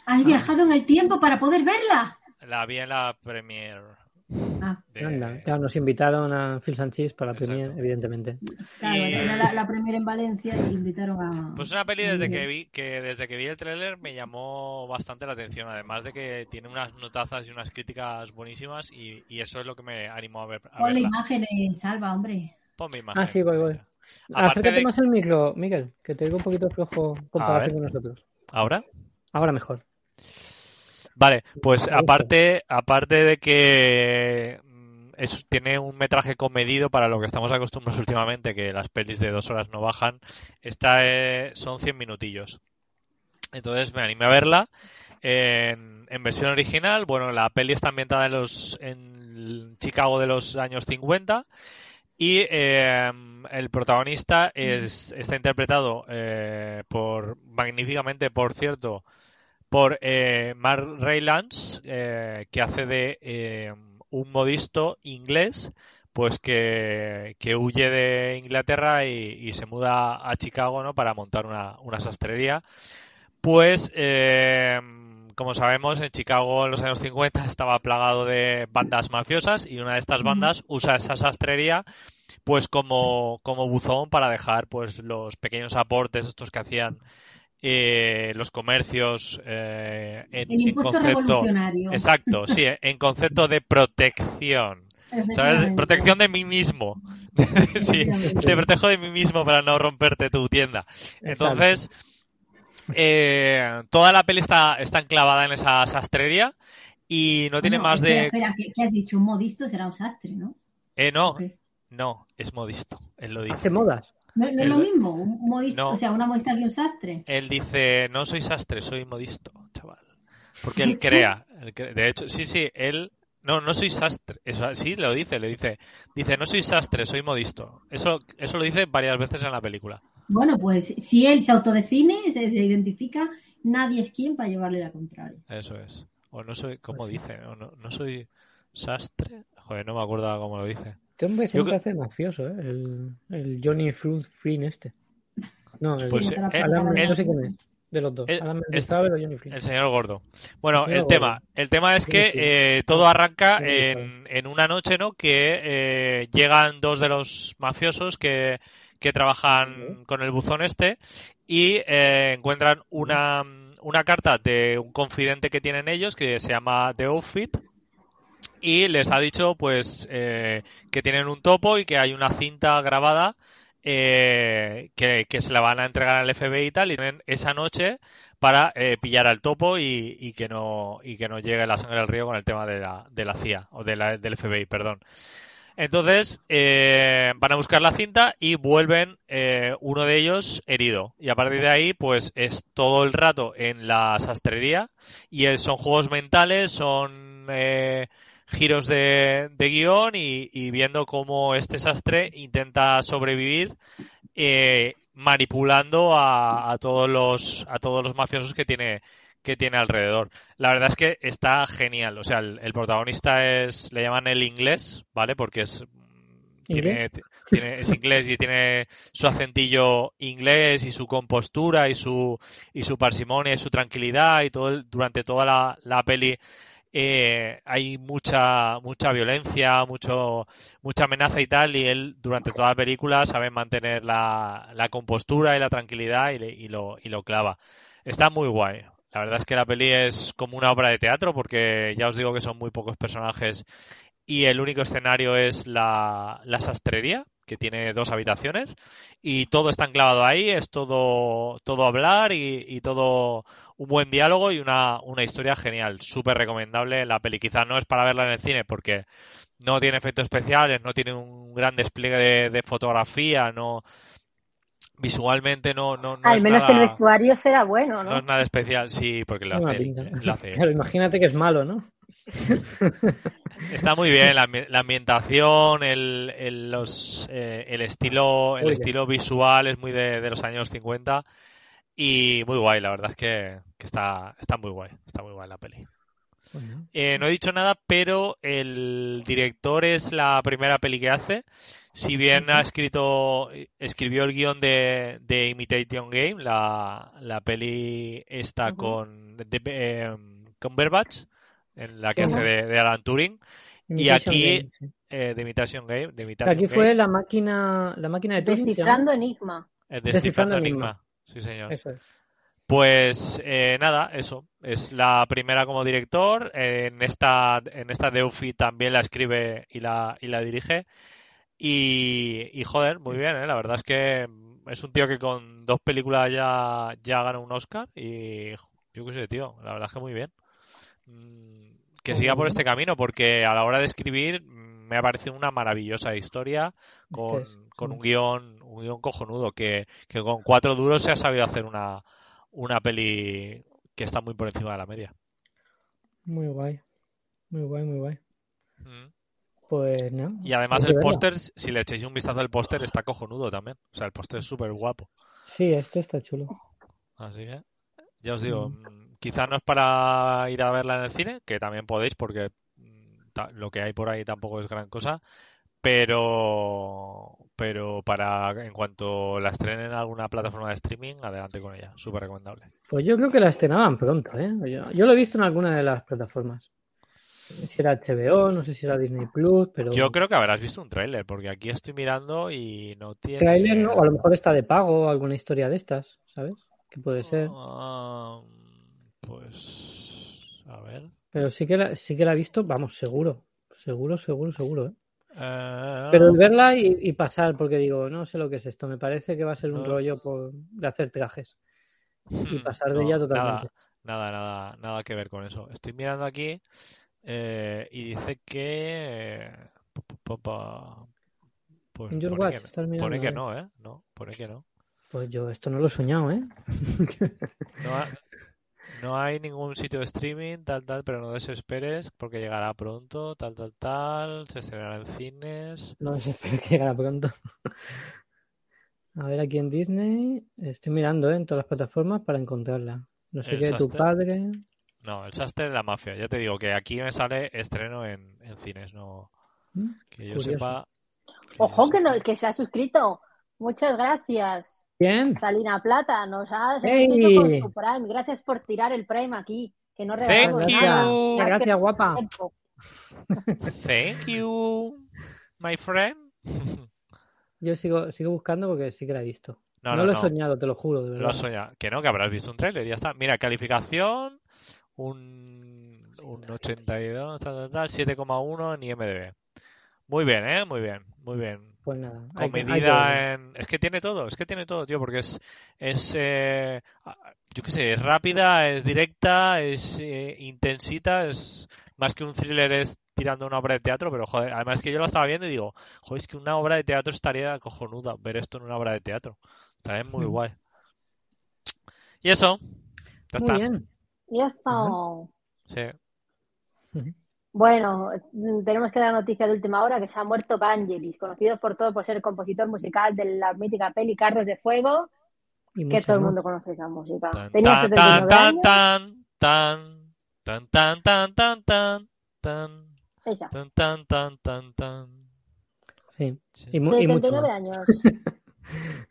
¿Has viajado en el tiempo para poder verla? La vi en la premiere. Ah, de- Anda, claro, nos invitaron a Phil Sanchis para la Exacto. premier, evidentemente. claro, Y- era la, la primera en Valencia y invitaron a. Pues una peli desde que vi que desde que vi el tráiler me llamó bastante la atención, además de que tiene unas notazas y unas críticas buenísimas y, y eso es lo que me animó a ver a Ponle verla. imágenes, Salva, hombre. Ponme imagen. Ah, sí, voy, voy. Acércate de- más el micro, Miguel, que te oigo un poquito flojo comparación con nosotros. ¿Ahora? Ahora mejor. Vale, pues aparte, aparte de que mm, es- tiene un metraje comedido para lo que estamos acostumbrados últimamente, que las pelis de dos horas no bajan, esta eh, son 100 minutillos. Entonces me animé a verla en, en versión original. Bueno, la peli está ambientada en los en Chicago de los años 50 y eh, el protagonista es, está interpretado eh, por magníficamente, por cierto, por eh, Mark Rylance, eh, que hace de eh, un modisto inglés, pues que, que huye de Inglaterra y, y se muda a Chicago, ¿no? Para montar una, una sastrería. Pues, eh, como sabemos, en Chicago en los años 50 estaba plagado de bandas mafiosas y una de estas bandas usa esa sastrería pues como, como buzón para dejar pues los pequeños aportes estos que hacían eh, los comercios eh, en, El en impuesto concepto revolucionario. exacto sí en concepto de protección ¿sabes? Protección de mí mismo. Sí te protejo de mí mismo para no romperte tu tienda. Entonces eh, toda la peli está, está enclavada en esa sastrería y no tiene Bueno, más espera, de Espera, ¿qué, qué has dicho? Un modisto será un sastre, ¿no? eh, no no es modisto él lo dice Hace modas. No, no es lo mismo, un modisto, No. o sea, una modista que un sastre. Él dice, no soy sastre, soy modisto, chaval. Porque él crea. él De hecho, sí, sí, él... No, no soy sastre. Eso sí, lo dice, le dice. Dice, no soy sastre, soy modisto. Eso, eso lo dice varias veces en la película. Bueno, pues si él se autodefine, se, se identifica, nadie es quien para llevarle la contraria. Eso es. O no soy, ¿cómo Pues dice? O no, no soy sastre. Joder, no me acuerdo cómo lo dice. Este hombre siempre que- hace mafioso, ¿eh? El, el Johnny Fruit Flynn este. No, el, Pues, otra eh, Alan, palabra. no sé quién es. De los dos. Eh, Alan este-. El señor gordo. Bueno, El señor el tema, gordo. el tema es que eh, todo arranca en, en una noche, ¿no? Que eh, llegan dos de los mafiosos que, que trabajan con el buzón este y eh, encuentran una, una carta de un confidente que tienen ellos que se llama The Outfit y les ha dicho pues eh, que tienen un topo y que hay una cinta grabada eh, que, que se la van a entregar al FBI y tal y tienen esa noche para eh, pillar al topo y, y que no y que no llegue la sangre al río con el tema de la, de la CIA o de la, del FBI perdón entonces eh, van a buscar la cinta y vuelven eh, uno de ellos herido. Y a partir de ahí, pues es todo el rato en la sastrería. Y son juegos mentales, son eh, giros de, guion y, y viendo cómo este sastre intenta sobrevivir eh, manipulando a, a todos los a todos los mafiosos que tiene que tiene alrededor. La verdad es que está genial. O sea, el, el protagonista es, le llaman el inglés, ¿vale? Porque es, tiene, tiene- es inglés y tiene su acentillo inglés y su compostura y su, y su parsimonia y su tranquilidad y todo el- durante toda la, la peli eh, hay mucha mucha violencia, mucho mucha amenaza y tal y él durante toda la película sabe mantener la, la compostura y la tranquilidad y, le- y lo, y lo clava. Está muy guay. La verdad es que la peli es como una obra de teatro porque ya os digo que son muy pocos personajes y el único escenario es la, la sastrería, que tiene dos habitaciones, y todo está enclavado ahí, es todo, todo hablar y, todo un buen diálogo y una, una historia genial, súper recomendable la peli. Quizás no es para verla en el cine porque no tiene efectos especiales, no tiene un gran despliegue de, de fotografía, no visualmente no, no, no Al es menos nada, el vestuario será bueno, no ¿no? es nada especial, sí, porque lo hace, lo hace Claro, imagínate que es malo, ¿no? Está muy bien la, ambi- la ambientación, el, el, los, eh, el estilo, el estilo visual es muy de, de los años 50 y muy guay, la verdad es que, que está, está muy guay, está muy guay la peli. Bueno, Eh, no he dicho nada, pero el director es la primera peli que hace. Si bien ha escrito, escribió el guion de, de Imitation Game, la, la peli está Ujú. con, de, eh, con Cumberbatch, en la que hace de, de Alan Turing, y aquí Game, sí. eh, de Imitation Game, de Imitation Aquí Game, fue la máquina, la máquina de Turing. Descifrando Enigma. eh, Descifrando Enigma. Enigma. Sí, señor. Eso es. Pues eh, nada, eso. Es la primera como director. En esta, en esta Deufi también la escribe y la, y la dirige. Y, y joder, muy bien, ¿eh? La verdad es que es un tío que con dos películas ya, ya gana un Oscar. Y yo qué sé, tío, la verdad es que muy bien. Mm, Que siga por este camino, porque a la hora de escribir me ha parecido una maravillosa historia con, Es que es- con un guion, un guion cojonudo, que, que con cuatro duros se ha sabido hacer una, una peli que está muy por encima de la media. Muy guay. Muy guay, muy guay. Mm. Pues no. Y además el póster, si le echáis un vistazo al póster, está cojonudo también. O sea, el póster es súper guapo. Sí, este está chulo. Así que, ya os digo, Mm. mm, quizá no es para ir a verla en el cine, que también podéis, porque mm, lo que hay por ahí tampoco es gran cosa, pero pero para en cuanto la estrenen en alguna plataforma de streaming, adelante con ella, súper recomendable. Pues yo creo que la estrenaban pronto, ¿eh? Yo, yo lo he visto en alguna de las plataformas. No sé si era HBO, no sé si era Disney Plus, pero. Yo creo que habrás visto un tráiler, porque aquí estoy mirando y no tiene... Trailer, ¿no? O a lo mejor está de pago o alguna historia de estas, ¿sabes? Que puede ser. Ah, pues... A ver... Pero sí que la, sí que la he visto, vamos, seguro. Seguro, seguro, seguro, ¿eh? Eh, Pero el verla y, y pasar, porque digo, no sé lo que es esto. Me parece que va a ser un rollo por, de hacer trajes. Y pasar de ella totalmente. Nada, nada, nada, nada que ver con eso. Estoy mirando aquí eh, y dice que... eh, Pues pone Watch, que, estás mirando, pone que a ver. no, ¿eh? No, pone que no. Pues yo esto no lo he soñado, ¿eh? No, ha- no hay ningún sitio de streaming, tal, tal, pero no desesperes porque llegará pronto, tal, tal, tal, se estrenará en cines. No sé, espero que llegará pronto. A ver, aquí en Disney. Estoy mirando ¿eh? en todas las plataformas para encontrarla. No sé El qué de tu padre. No, el sastre de la mafia. Ya te digo que aquí me sale estreno en, en cines, no ¿Mm? que yo Curioso. sepa. que yo Ojo que, sepa. no, que se ha suscrito. Muchas gracias. Bien. Salina Plata nos ha suscrito con su Prime. Gracias por tirar el Prime aquí, que no regalamos Thank nada. you. Que Gracias, guapa. tiempo. Thank you, my friend. Yo sigo, sigo buscando porque sí que la he visto. No, No, no, lo he no. soñado, te lo juro, de verdad. Lo has soñado. Que no, que habrás visto un tráiler y ya está. Mira, calificación, un, un 82, tal, tal, tal, 7,1 en IMDb. Muy bien, ¿eh? Muy bien, muy bien. Pues nada. Con que- medida en... Es que tiene todo, es que tiene todo, tío, porque es... es eh, yo qué sé, es rápida, es directa, es eh, intensita, es... Más que un thriller es tirando una obra de teatro, pero joder, además que yo la estaba viendo y digo, joder, es que una obra de teatro estaría cojonuda ver esto en una obra de teatro. Estaría muy Mm. guay. Y eso, ya Muy está. bien. Ya está. Sí. Bueno, tenemos que dar noticia de última hora que se ha muerto Vangelis, conocido por todo por ser el compositor musical de la mítica peli Carros de Fuego, Y que todo el mundo conoce esa música. Tan, Tenía tan, 79 tan, años. tan, tan, tan, tan, tan, tan, tan, tan, Esa. tan, tan, tan, tan, tan. Sí. Sí. Y, mu- y mucho 79 más. años.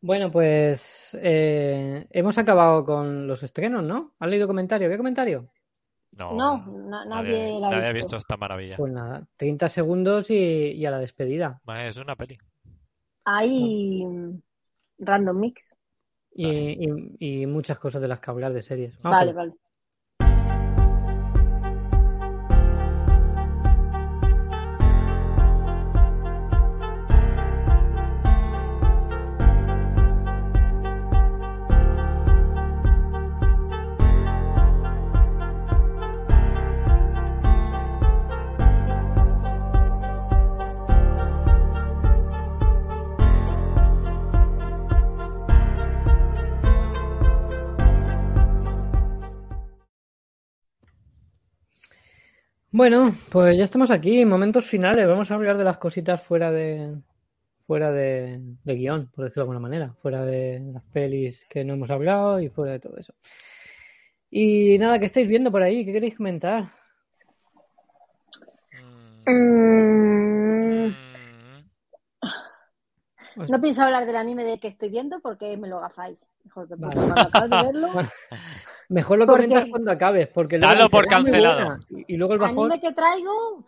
Bueno, pues eh, hemos acabado con los estrenos, ¿no? ¿Has leído comentario? ¿Qué comentario? No, No, na- nadie la ha nadie ha visto. visto esta maravilla. Pues nada, 30 segundos y, y a la despedida. Vale, Es una peli. Hay random mix. Y, y- y muchas cosas de las que hablar de series. Vamos Vale, vale. Bueno, pues ya estamos aquí, momentos finales. Vamos a hablar de las cositas fuera de fuera de, guion, por decirlo de alguna manera, fuera de las pelis que no hemos hablado y fuera de todo eso. Y nada, ¿qué estáis viendo por ahí? ¿Qué queréis comentar? Mm, no pienso hablar del anime de que estoy viendo porque me lo gafáis. Mejor que Vale. cuando acabas de verlo. Mejor lo ¿Por comentas cuando acabes, porque Dalo luego por dices, "Ah, muy cancelado". buena", Y, y luego el bajón. Anime que traigo.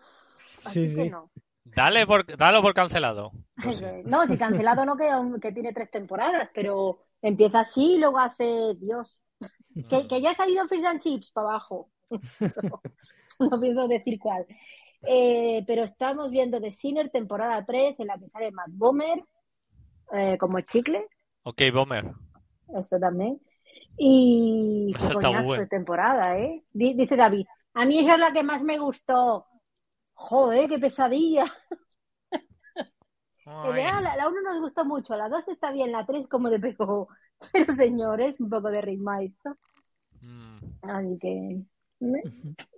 Así Sí, que no. Dale por, dalo por cancelado. Pues sí. No, si cancelado no, que, que tiene tres temporadas, pero empieza así y luego hace Dios. Que, que ya ha salido Fish and Chips para abajo. No, no pienso decir cuál. Eh, pero estamos viendo The Sinner, temporada 3, en la que sale Matt Bomer, eh, como chicle, Ok, Bomber. eso también. Y qué coñazo de temporada, ¿eh? Di- Dice David, a mí esa es la que más me gustó. Joder, qué pesadilla. La, la 1 nos gustó mucho, la 2 está bien, la 3 como de pegó. Pero señores, un poco de ritmo esto. Mm. Así que. ¿eh?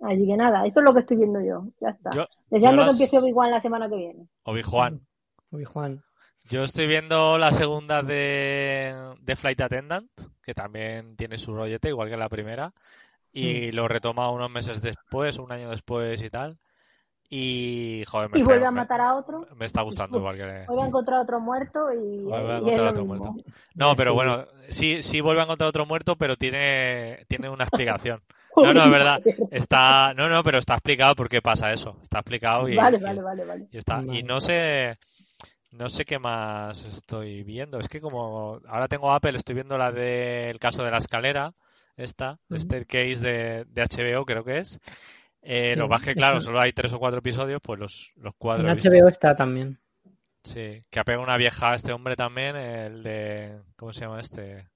Así que nada, eso es lo que estoy viendo yo. Ya está. Yo, Deseando yo que empiece Obi-Wan la semana que viene. Obi-Juan. Uy, Juan. Yo estoy viendo la segunda de, de Flight Attendant, que también tiene su rollete, igual que la primera, y lo retoma unos meses después, un año después y tal. Y, joder, me Y está- vuelve a matar a otro. me está gustando igual que... Vuelve a encontrar otro muerto y, Vuelve a encontrar otro mismo. muerto. No, pero bueno, sí, sí vuelve a encontrar otro muerto, pero tiene, tiene una explicación. No, no, es verdad. Está, no, no, pero está explicado por qué pasa eso. Está explicado y, Vale, y- vale, vale, vale. y está. Y no sé, no sé qué más estoy viendo. Es que como ahora tengo Apple, estoy viendo la del caso de la escalera, esta, Ujú. Staircase de, de HBO, creo que es. Eh, Sí, lo que es que, claro, solo hay tres o cuatro episodios, pues los, los cuatro En he visto. HBO está también. Sí, que apega una vieja a este hombre también, el de, ¿cómo se llama este?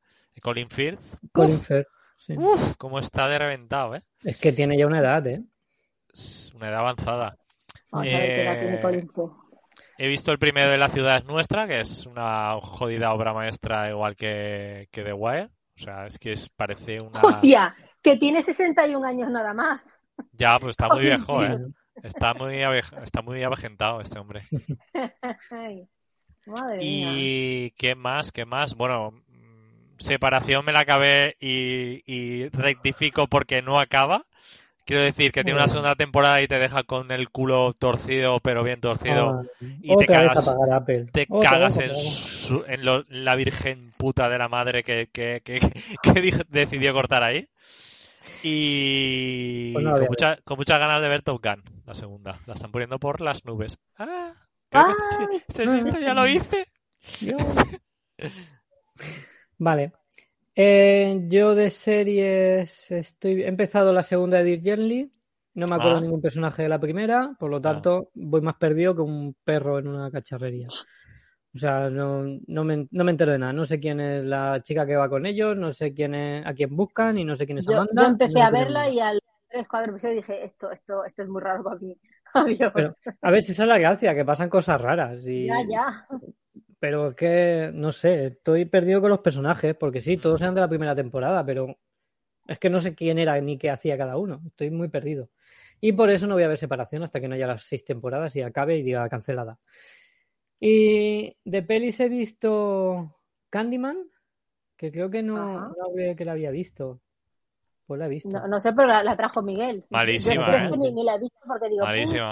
Colin Firth. Colin Firth. sí. Uf, cómo está de reventado, ¿eh? Es que tiene ya una edad, ¿eh? Es una edad avanzada. Vamos a ver qué edad Eh, tiene Colin Firth. He visto el primero de La ciudad es nuestra, que es una jodida obra maestra igual que, que The Wire. O sea, es que es, parece una... ¡Hostia! Que tiene 61 años nada más. Ya, pues está muy viejo, ¿eh? Está muy, está muy avejentado este hombre. Ay, madre mía. ¿Y qué más? ¿Qué más? Bueno, mm, separación me la acabé y, y rectifico porque no acaba. Quiero decir que tiene una Bueno. segunda temporada y te deja con el culo torcido, pero bien torcido. Ah, y te cagas, te en, su- en lo- en la virgen puta de la madre que, que, que, que dijo- decidió cortar ahí. Y Pues no con, mucha- muchas ganas de ver Top Gun, la segunda. La están poniendo por las nubes. Ah, creo que ese chiste ya lo hice. Vale. Eh, yo de series estoy he empezado la segunda de Dirk Gently. No me acuerdo Ah. ningún personaje de la primera, por lo tanto voy más perdido que un perro en una cacharrería. O sea, no, no, me, no me entero de nada. No sé quién es la chica que va con ellos, no sé quién es, a quién buscan y no sé quién es Yo, Amanda. yo empecé no a verla y al tres, cuatro episodios dije, esto, esto, esto es muy raro para mí. Adiós. Pero, a ver, si esa es la gracia, que pasan cosas raras. Y... Ya, ya. Pero es que, no sé, estoy perdido con los personajes, porque sí, todos eran de la primera temporada, pero es que no sé quién era ni qué hacía cada uno. Estoy muy perdido. Y por eso no voy a ver separación hasta que no haya las seis temporadas y acabe y diga cancelada. Y de pelis he visto Candyman, que creo que no, no que la había visto. Pues la he visto. No, no sé, pero la, la trajo Miguel. Malísima, Yo- ¿eh? ni, ni la he visto porque digo, Malísima.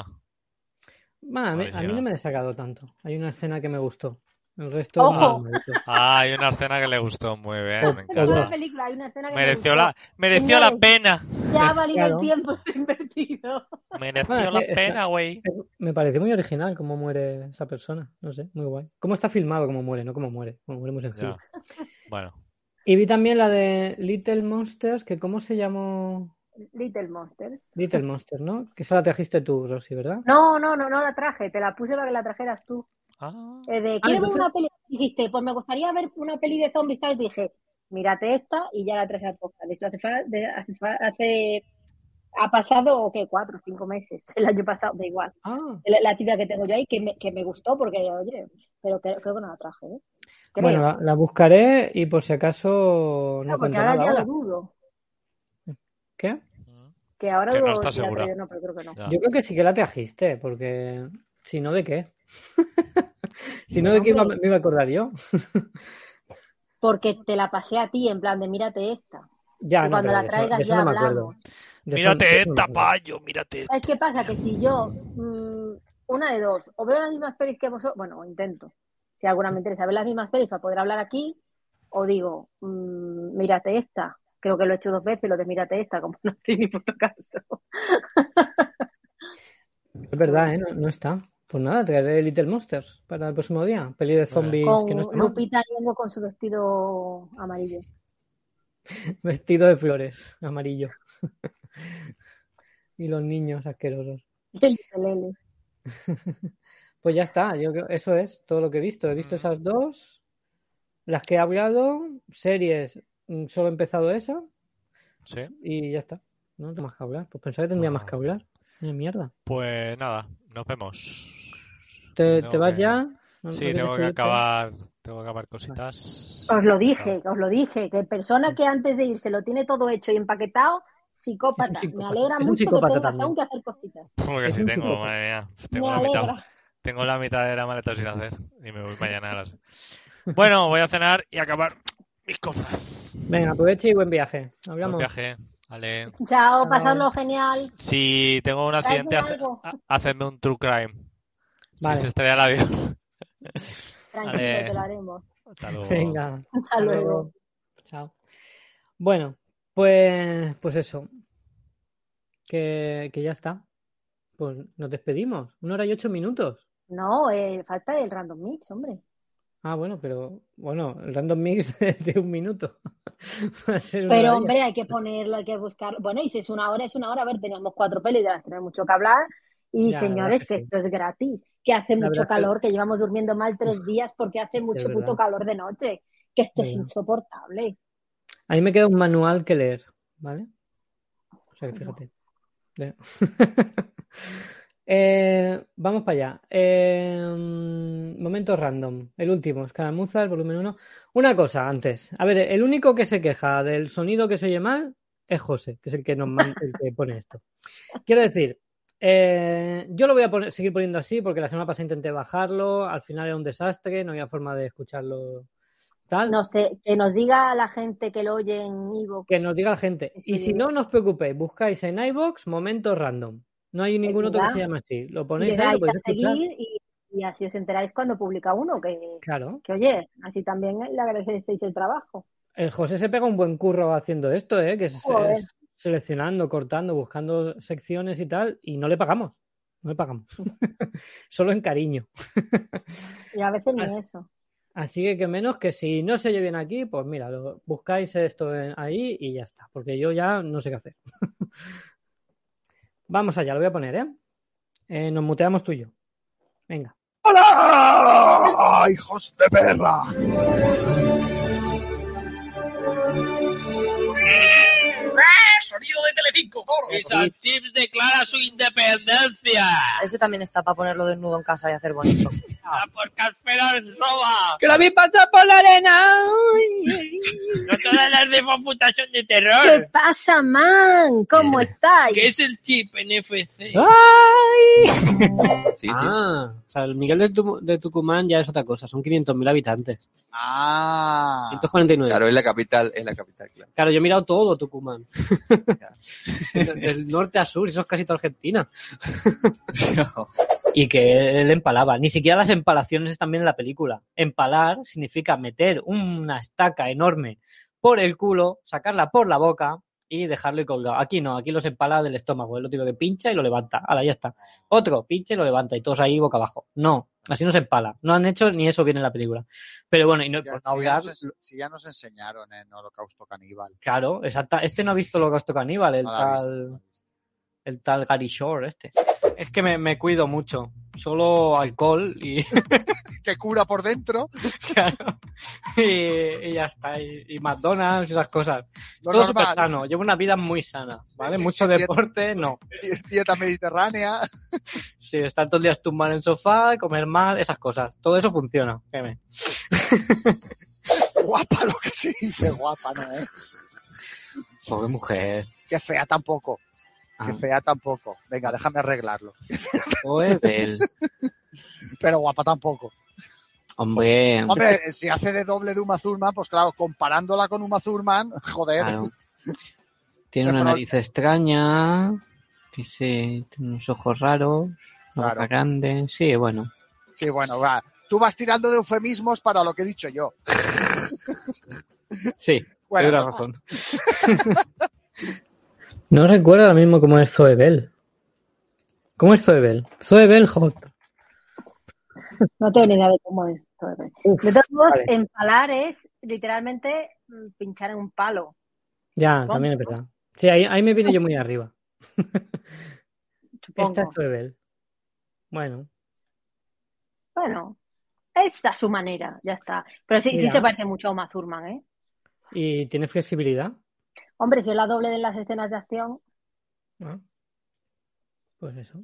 A, mí, a mí no me ha sacado tanto. Hay una escena que me gustó. El resto Ojo. no me. Ah, hay una escena que le gustó muy bien, me "Uh, en toda la encanta. película hay una escena que me Mereció gustó. la, mereció la pena. Ya ha valido Claro. el tiempo invertido. Mereció Bueno, la es pena, güey. Me parece muy original cómo muere esa persona. No sé, muy guay. ¿Cómo está filmado cómo muere? No cómo muere. Como muere muy sencillo. Ya. Bueno, Y vi también la de Little Monsters, que ¿cómo se llamó? Little Monsters. Little Monsters, ¿no? Que esa la trajiste tú, Rosy, ¿verdad? No, no, no, no la traje. Te la puse para que la trajeras tú. Ah, Eh, de, Ah, ¿quieres ver una peli? Dijiste, pues me gustaría ver una peli de zombies, tal. Y dije, mírate esta y ya la traje a posta. De hecho, hace, hace, hace- ha pasado, ¿qué? Cuatro, cinco meses. El año pasado, da igual. Ah, La, la tibia que tengo yo ahí, que me, que me gustó porque, oye, pero creo, creo que no la traje, ¿eh? Creo. bueno, la, la buscaré y por si acaso no No, porque ahora nada ya lo dudo. ¿Qué? Que ahora Que no dudo está segura. traigo, no, pero creo que no. Yo creo que sí que la trajiste, porque si no, ¿de qué? si no, ¿de qué me iba a acordar yo? Porque te la pasé a ti, en plan de mírate esta. Ya, Y no, cuando la eso- traigas eso ya no me acuerdo. hablamos. Mírate esta, payo, mírate. ¿Sabes qué pasa? Que si yo, mm, una de dos, o veo las mismas pelis que vosotros, bueno, intento, si alguna me interesa ver las mismas pelis para poder hablar aquí, o digo, mm, mírate esta, creo que lo he hecho dos veces, lo de mírate esta, como no tiene ni puto caso. Es verdad, ¿eh? No, no está. Pues nada, traeré Little Monsters para el próximo día. Peli de zombies Con que no está mal. Lupita Nyong'o con su vestido amarillo. Vestido de flores, amarillo. y los niños asquerosos. Pues ya está, yo creo eso es todo lo que he visto. He visto esas dos, las que he hablado, series, mm, solo he empezado esa Sí. y ya está. No tengo más que hablar. Pues pensaba que tendría No. más que hablar. Mierda. Pues nada, nos vemos. ¿Te, vas que- ya? ¿No- Sí, tengo que acabar, tengo que acabar cositas. Os lo dije, os lo dije, que persona que antes de irse lo tiene todo hecho y empaquetado, psicópata. Me alegra mucho que tengas también. aún que hacer cositas. Porque si un tengo, psicópata. madre mía, tengo Me la mitad, alegra. tengo la mitad de la maleta sin hacer y me voy mañana a las... Bueno, voy a cenar y acabar mis cosas. Venga, aproveche y buen viaje. Buen Hablamos. viaje. Vale. Chao, pasadlo genial. Si tengo un accidente, hacedme un true crime. Vale. Si se estrella el avión. Tranquilo, Vale. te lo haremos. Hasta luego. Venga. Hasta Hasta luego. luego. Chao. Bueno, pues, pues eso. Que, que ya está. Pues nos despedimos. Una hora y ocho minutos. No, eh, falta el random mix, hombre. Ah, bueno, pero bueno, el random mix de, de un minuto. Pero, hombre, hay que ponerlo, hay que buscarlo. Bueno, y si es una hora, es una hora. A ver, tenemos cuatro pelis, ya tenemos mucho que hablar. Y Ya, señores, que sí. esto es gratis. Que hace La mucho que- calor, que llevamos durmiendo mal tres días porque hace mucho puto calor de noche. Que esto es insoportable. A mí me queda un manual que leer, ¿vale? O sea que fíjate. Ya. Eh, vamos para allá. Eh, momento random. El último, Escaramuzas, volumen 1. Una cosa antes. A ver, el único que se queja del sonido que se oye mal es José, que es el que, nos man- el que pone esto. Quiero decir, eh, yo lo voy a poner- seguir poniendo así porque la semana pasada intenté bajarlo, al final era un desastre, no había forma de escucharlo tal. No sé, que nos diga la gente que lo oye en Ivo. Que nos diga la gente. Y si no, no os preocupéis, buscáis en iBox momento random. No hay ningún otro que se llame así. Lo ponéis ahí, lo a seguir y, y así os enteráis cuando publica uno. Que, Claro. que oye, así también le agradecéis el trabajo. El José se pega un buen curro haciendo esto, ¿eh? Que es seleccionando, cortando, buscando secciones y tal, y no le pagamos. No le pagamos. Solo en cariño. Y a veces Ah. ni eso. Así que que menos que si no se oye bien aquí, pues mira, lo, buscáis esto en- ahí y ya está, porque yo ya no sé qué hacer. Vamos allá, lo voy a poner, ¿eh? Eh, Nos muteamos tú y yo. Venga. ¡Hola! ¡Hijos de perra! ¡Sonido de Telecinco! Chips declara su independencia. Ese también está para ponerlo desnudo en casa y hacer bonito. ¡A por Caspera roba! ¡Que la vi pasar por la arena! No todas las de putas son de ¿Qué terror. pasa, man? ¿Cómo estáis? ¿Qué es el chip NFC? ¡Ay! Sí, sí. Ah, sea, el Miguel de, Tu- de Tucumán ya es otra cosa, son 500.000 habitantes. Ah. 149. Claro, es la capital, es la capital, claro. Claro, yo he mirado todo Tucumán. Del norte a sur, eso es casi toda Argentina. Y que él empalaba. Ni siquiera las empalaciones están bien en la película. Empalar significa meter una estaca enorme por el culo, sacarla por la boca y dejarlo colgado. Aquí no, aquí los empala del estómago. Es lo típico que pincha y lo levanta. Ahora ya está. Otro, pincha y lo levanta y todos ahí boca abajo. No, así no se empala. No han hecho ni eso bien en la película. Pero bueno, y no, Ya- si, ya nos, ens- si ya nos enseñaron en Holocausto Caníbal. Claro, exacta. Este no ha visto Holocausto Caníbal, el No visto, tal, el tal Gary Shore, este. Es que me, me cuido mucho. Solo alcohol y, Que cura por dentro. claro, y, y ya está. Y, y McDonald's y esas cosas. Lo Todo súper sano. Llevo una vida muy sana, ¿vale? Sí, Mucho sí, deporte, no. Dieta mediterránea. Sí, estar todos los días tumbado en el sofá, comer mal, esas cosas. Todo eso funciona. créeme. Guapa lo que se dice, guapa, ¿no es? Pobre mujer. Que fea tampoco. Que Ah, fea tampoco. Venga, déjame arreglarlo. él. Pero guapa tampoco. Hombre, Hombre, si hace de doble de Uma Thurman, pues claro, comparándola con Uma Thurman, joder. Claro. Tiene una nariz extraña, sí, tiene unos ojos raros, Claro. boca grande. Sí, bueno. Sí, bueno, va. Tú vas tirando de eufemismos para lo que he dicho yo. Sí, Bueno, tienes no- razón. No recuerdo ahora mismo cómo es Zoebel. ¿Cómo es Zoebel? Zoebel Hot. No tengo ni idea de cómo es. todo. Uf, De todos modos, vale. empalar es literalmente mm, pinchar en un palo. Ya, también es verdad. Sí, ahí, ahí me vine yo muy arriba. Supongo. Esta es Zoebel. Bueno, Bueno, esa es su manera, ya está. Pero sí, sí se parece mucho a Uma Thurman, ¿eh? ¿y tiene flexibilidad? Hombre, si es la doble de las escenas de acción, Ah, Pues eso.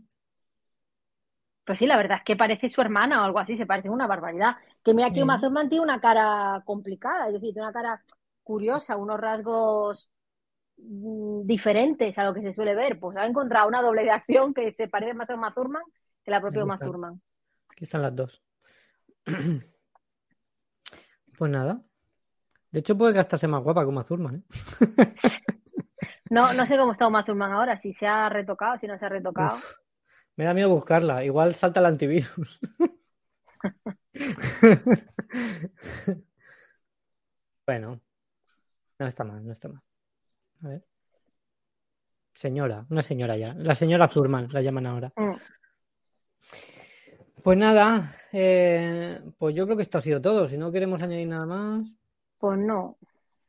pues sí, la verdad es que parece su hermana o algo así, se parece una barbaridad. Que mira que. Uma Thurman tiene una cara complicada, es decir, tiene una cara curiosa, unos rasgos mm, diferentes a lo que se suele ver. Pues ha encontrado una doble de acción que se parece más a Uma Thurman que la propia Uma. Thurman. Aquí están las dos. Pues nada. De hecho, puede gastarse más guapa como Azurman, ¿eh? No, no sé cómo está Uma Thurman ahora, si se ha retocado, si no se ha retocado. Uf, me da miedo buscarla. Igual salta el antivirus. bueno, no está mal, no está mal. A ver. Señora, una señora ya. La señora Zurman la llaman ahora. Mm. Pues nada, eh, pues yo creo que esto ha sido todo. Si no queremos añadir nada más, Pues no,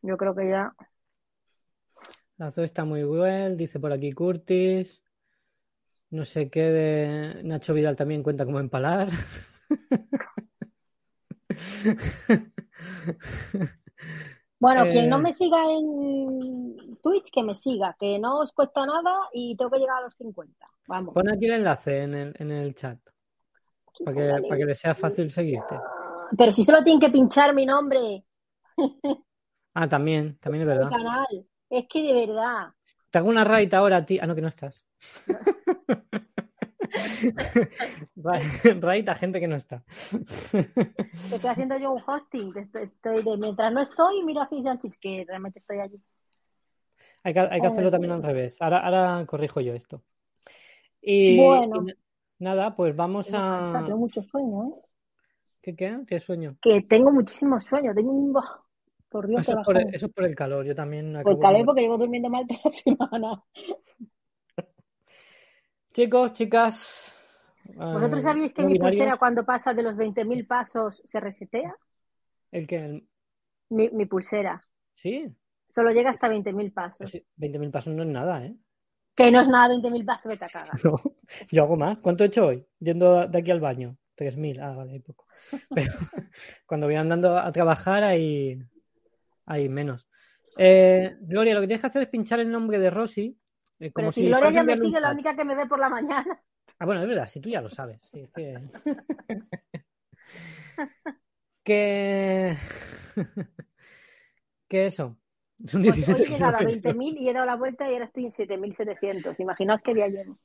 yo creo que ya. la Zoe está muy bien, dice por aquí Curtis. No sé qué de Nacho Vidal también cuenta como empalar. Bueno, Eh, quien no me siga en Twitch, que me siga, que no os cuesta nada y tengo que llegar a los 50. Vamos. Pon aquí el enlace en el, en el chat para que, para que le sea fácil seguirte. Pero si solo tienen que pinchar mi nombre Ah, también, también es verdad. canal, es que de verdad. Te hago una raid ahora a ti. Ah, no, que no estás. Ra- raid a gente que no está. que estoy haciendo yo un hosting. Estoy, estoy de, mientras no estoy, mira Fish and Chips, que realmente estoy allí. Hay que, hay que hacerlo también al revés. Ahora, ahora corrijo yo esto. Y, Bueno. y nada, pues vamos a. tengo mucho sueño, ¿eh? ¿Qué, qué? ¿Qué sueño? Que tengo muchísimo sueño. Tengo un. Por Dios, Eso qué es por el, eso es por el calor. Yo también Por acabo el calor, de- porque llevo durmiendo mal toda la semana. Chicos, chicas. ¿Vosotros eh, sabíais que no mi binarios, pulsera cuando pasa de los 20.000 pasos se resetea? El que. el- Mi, mi pulsera. Sí, Solo llega hasta 20.000 pasos. sí, 20.000 pasos no es nada, ¿eh? Que no es nada 20.000 pasos, vete a cagar. No, yo hago más. ¿Cuánto he hecho hoy? Yendo de aquí al baño. 3.000. Ah, vale, hay poco. Pero cuando voy andando a trabajar hay, hay menos. Eh, Gloria, lo que tienes que hacer es pinchar el nombre de Rosy. eh, como Pero si si Gloria ya me un sigue, la única que me ve por la mañana. Ah, bueno, es verdad, si tú ya lo sabes. sí, es que... que... que eso. Son Pues hoy 17 he llegado a kilómetros. 20.000 y he dado la vuelta y ahora estoy en 7.700. Imaginaos qué día llevo.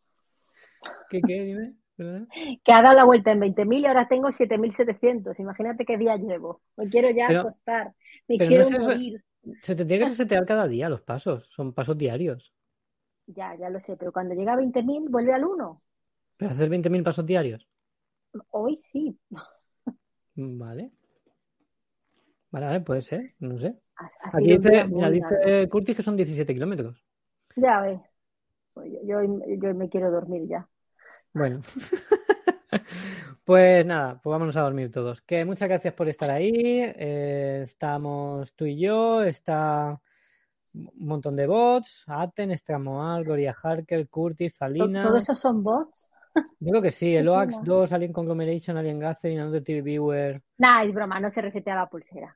¿Qué, qué? Dime. ¿Verdad? Que ha dado la vuelta en 20.000 y ahora tengo 7.700. Imagínate qué día llevo. Me quiero ya Pero- acostar. Me no quiero eso- morir. Se te tiene que resetear cada día los pasos. Son pasos diarios. Ya, ya lo sé. Pero cuando llega a 20.000 vuelve al 1. Pero hacer 20.000 pasos diarios. Hoy sí. Vale. Vale, vale, puede ser. No sé. Ha, ha Aquí dice, mira, dice. Curtis que son 17 kilómetros. Ya. Pues yo, yo, yo me quiero dormir ya. Bueno. Pues nada, pues vámonos a dormir todos. Que muchas gracias por estar ahí. Eh, estamos tú y yo, está un montón de bots, Aten, Estramoal, Gloria Harker, Curtis, Falina. ¿Todos esos son bots? Yo creo que sí, el OAX pena. 2, Alien Conglomeration, Alien Gathering, Another TV Viewer. Nah, es broma, no se resetea la pulsera.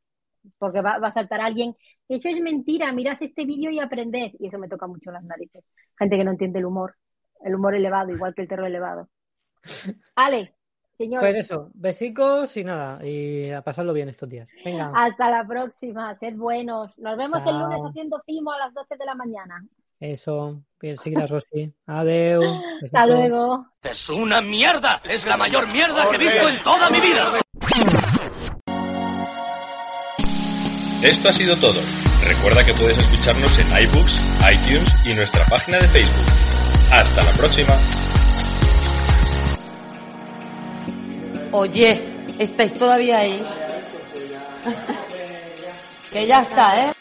Porque va, va a saltar alguien. Eso es mentira, mirad este vídeo y aprended. Y eso me toca mucho las narices. Gente que no entiende el humor. El humor elevado, igual que el terror elevado. Ale, señores, Pues eso, besicos y nada, y a pasarlo bien estos días. Venga, hasta la próxima. Sed buenos. Nos vemos el lunes haciendo Fimo a las 12 de la mañana. eso, bien, seguir a Rosy. Adeu. Hasta luego. Es una mierda. Es la mayor mierda que he visto en toda mi vida. Esto ha sido todo. Recuerda que puedes escucharnos en iBooks, iTunes y nuestra página de Facebook. Hasta la próxima. Oye, ¿estáis todavía ahí? que ya está, ¿eh?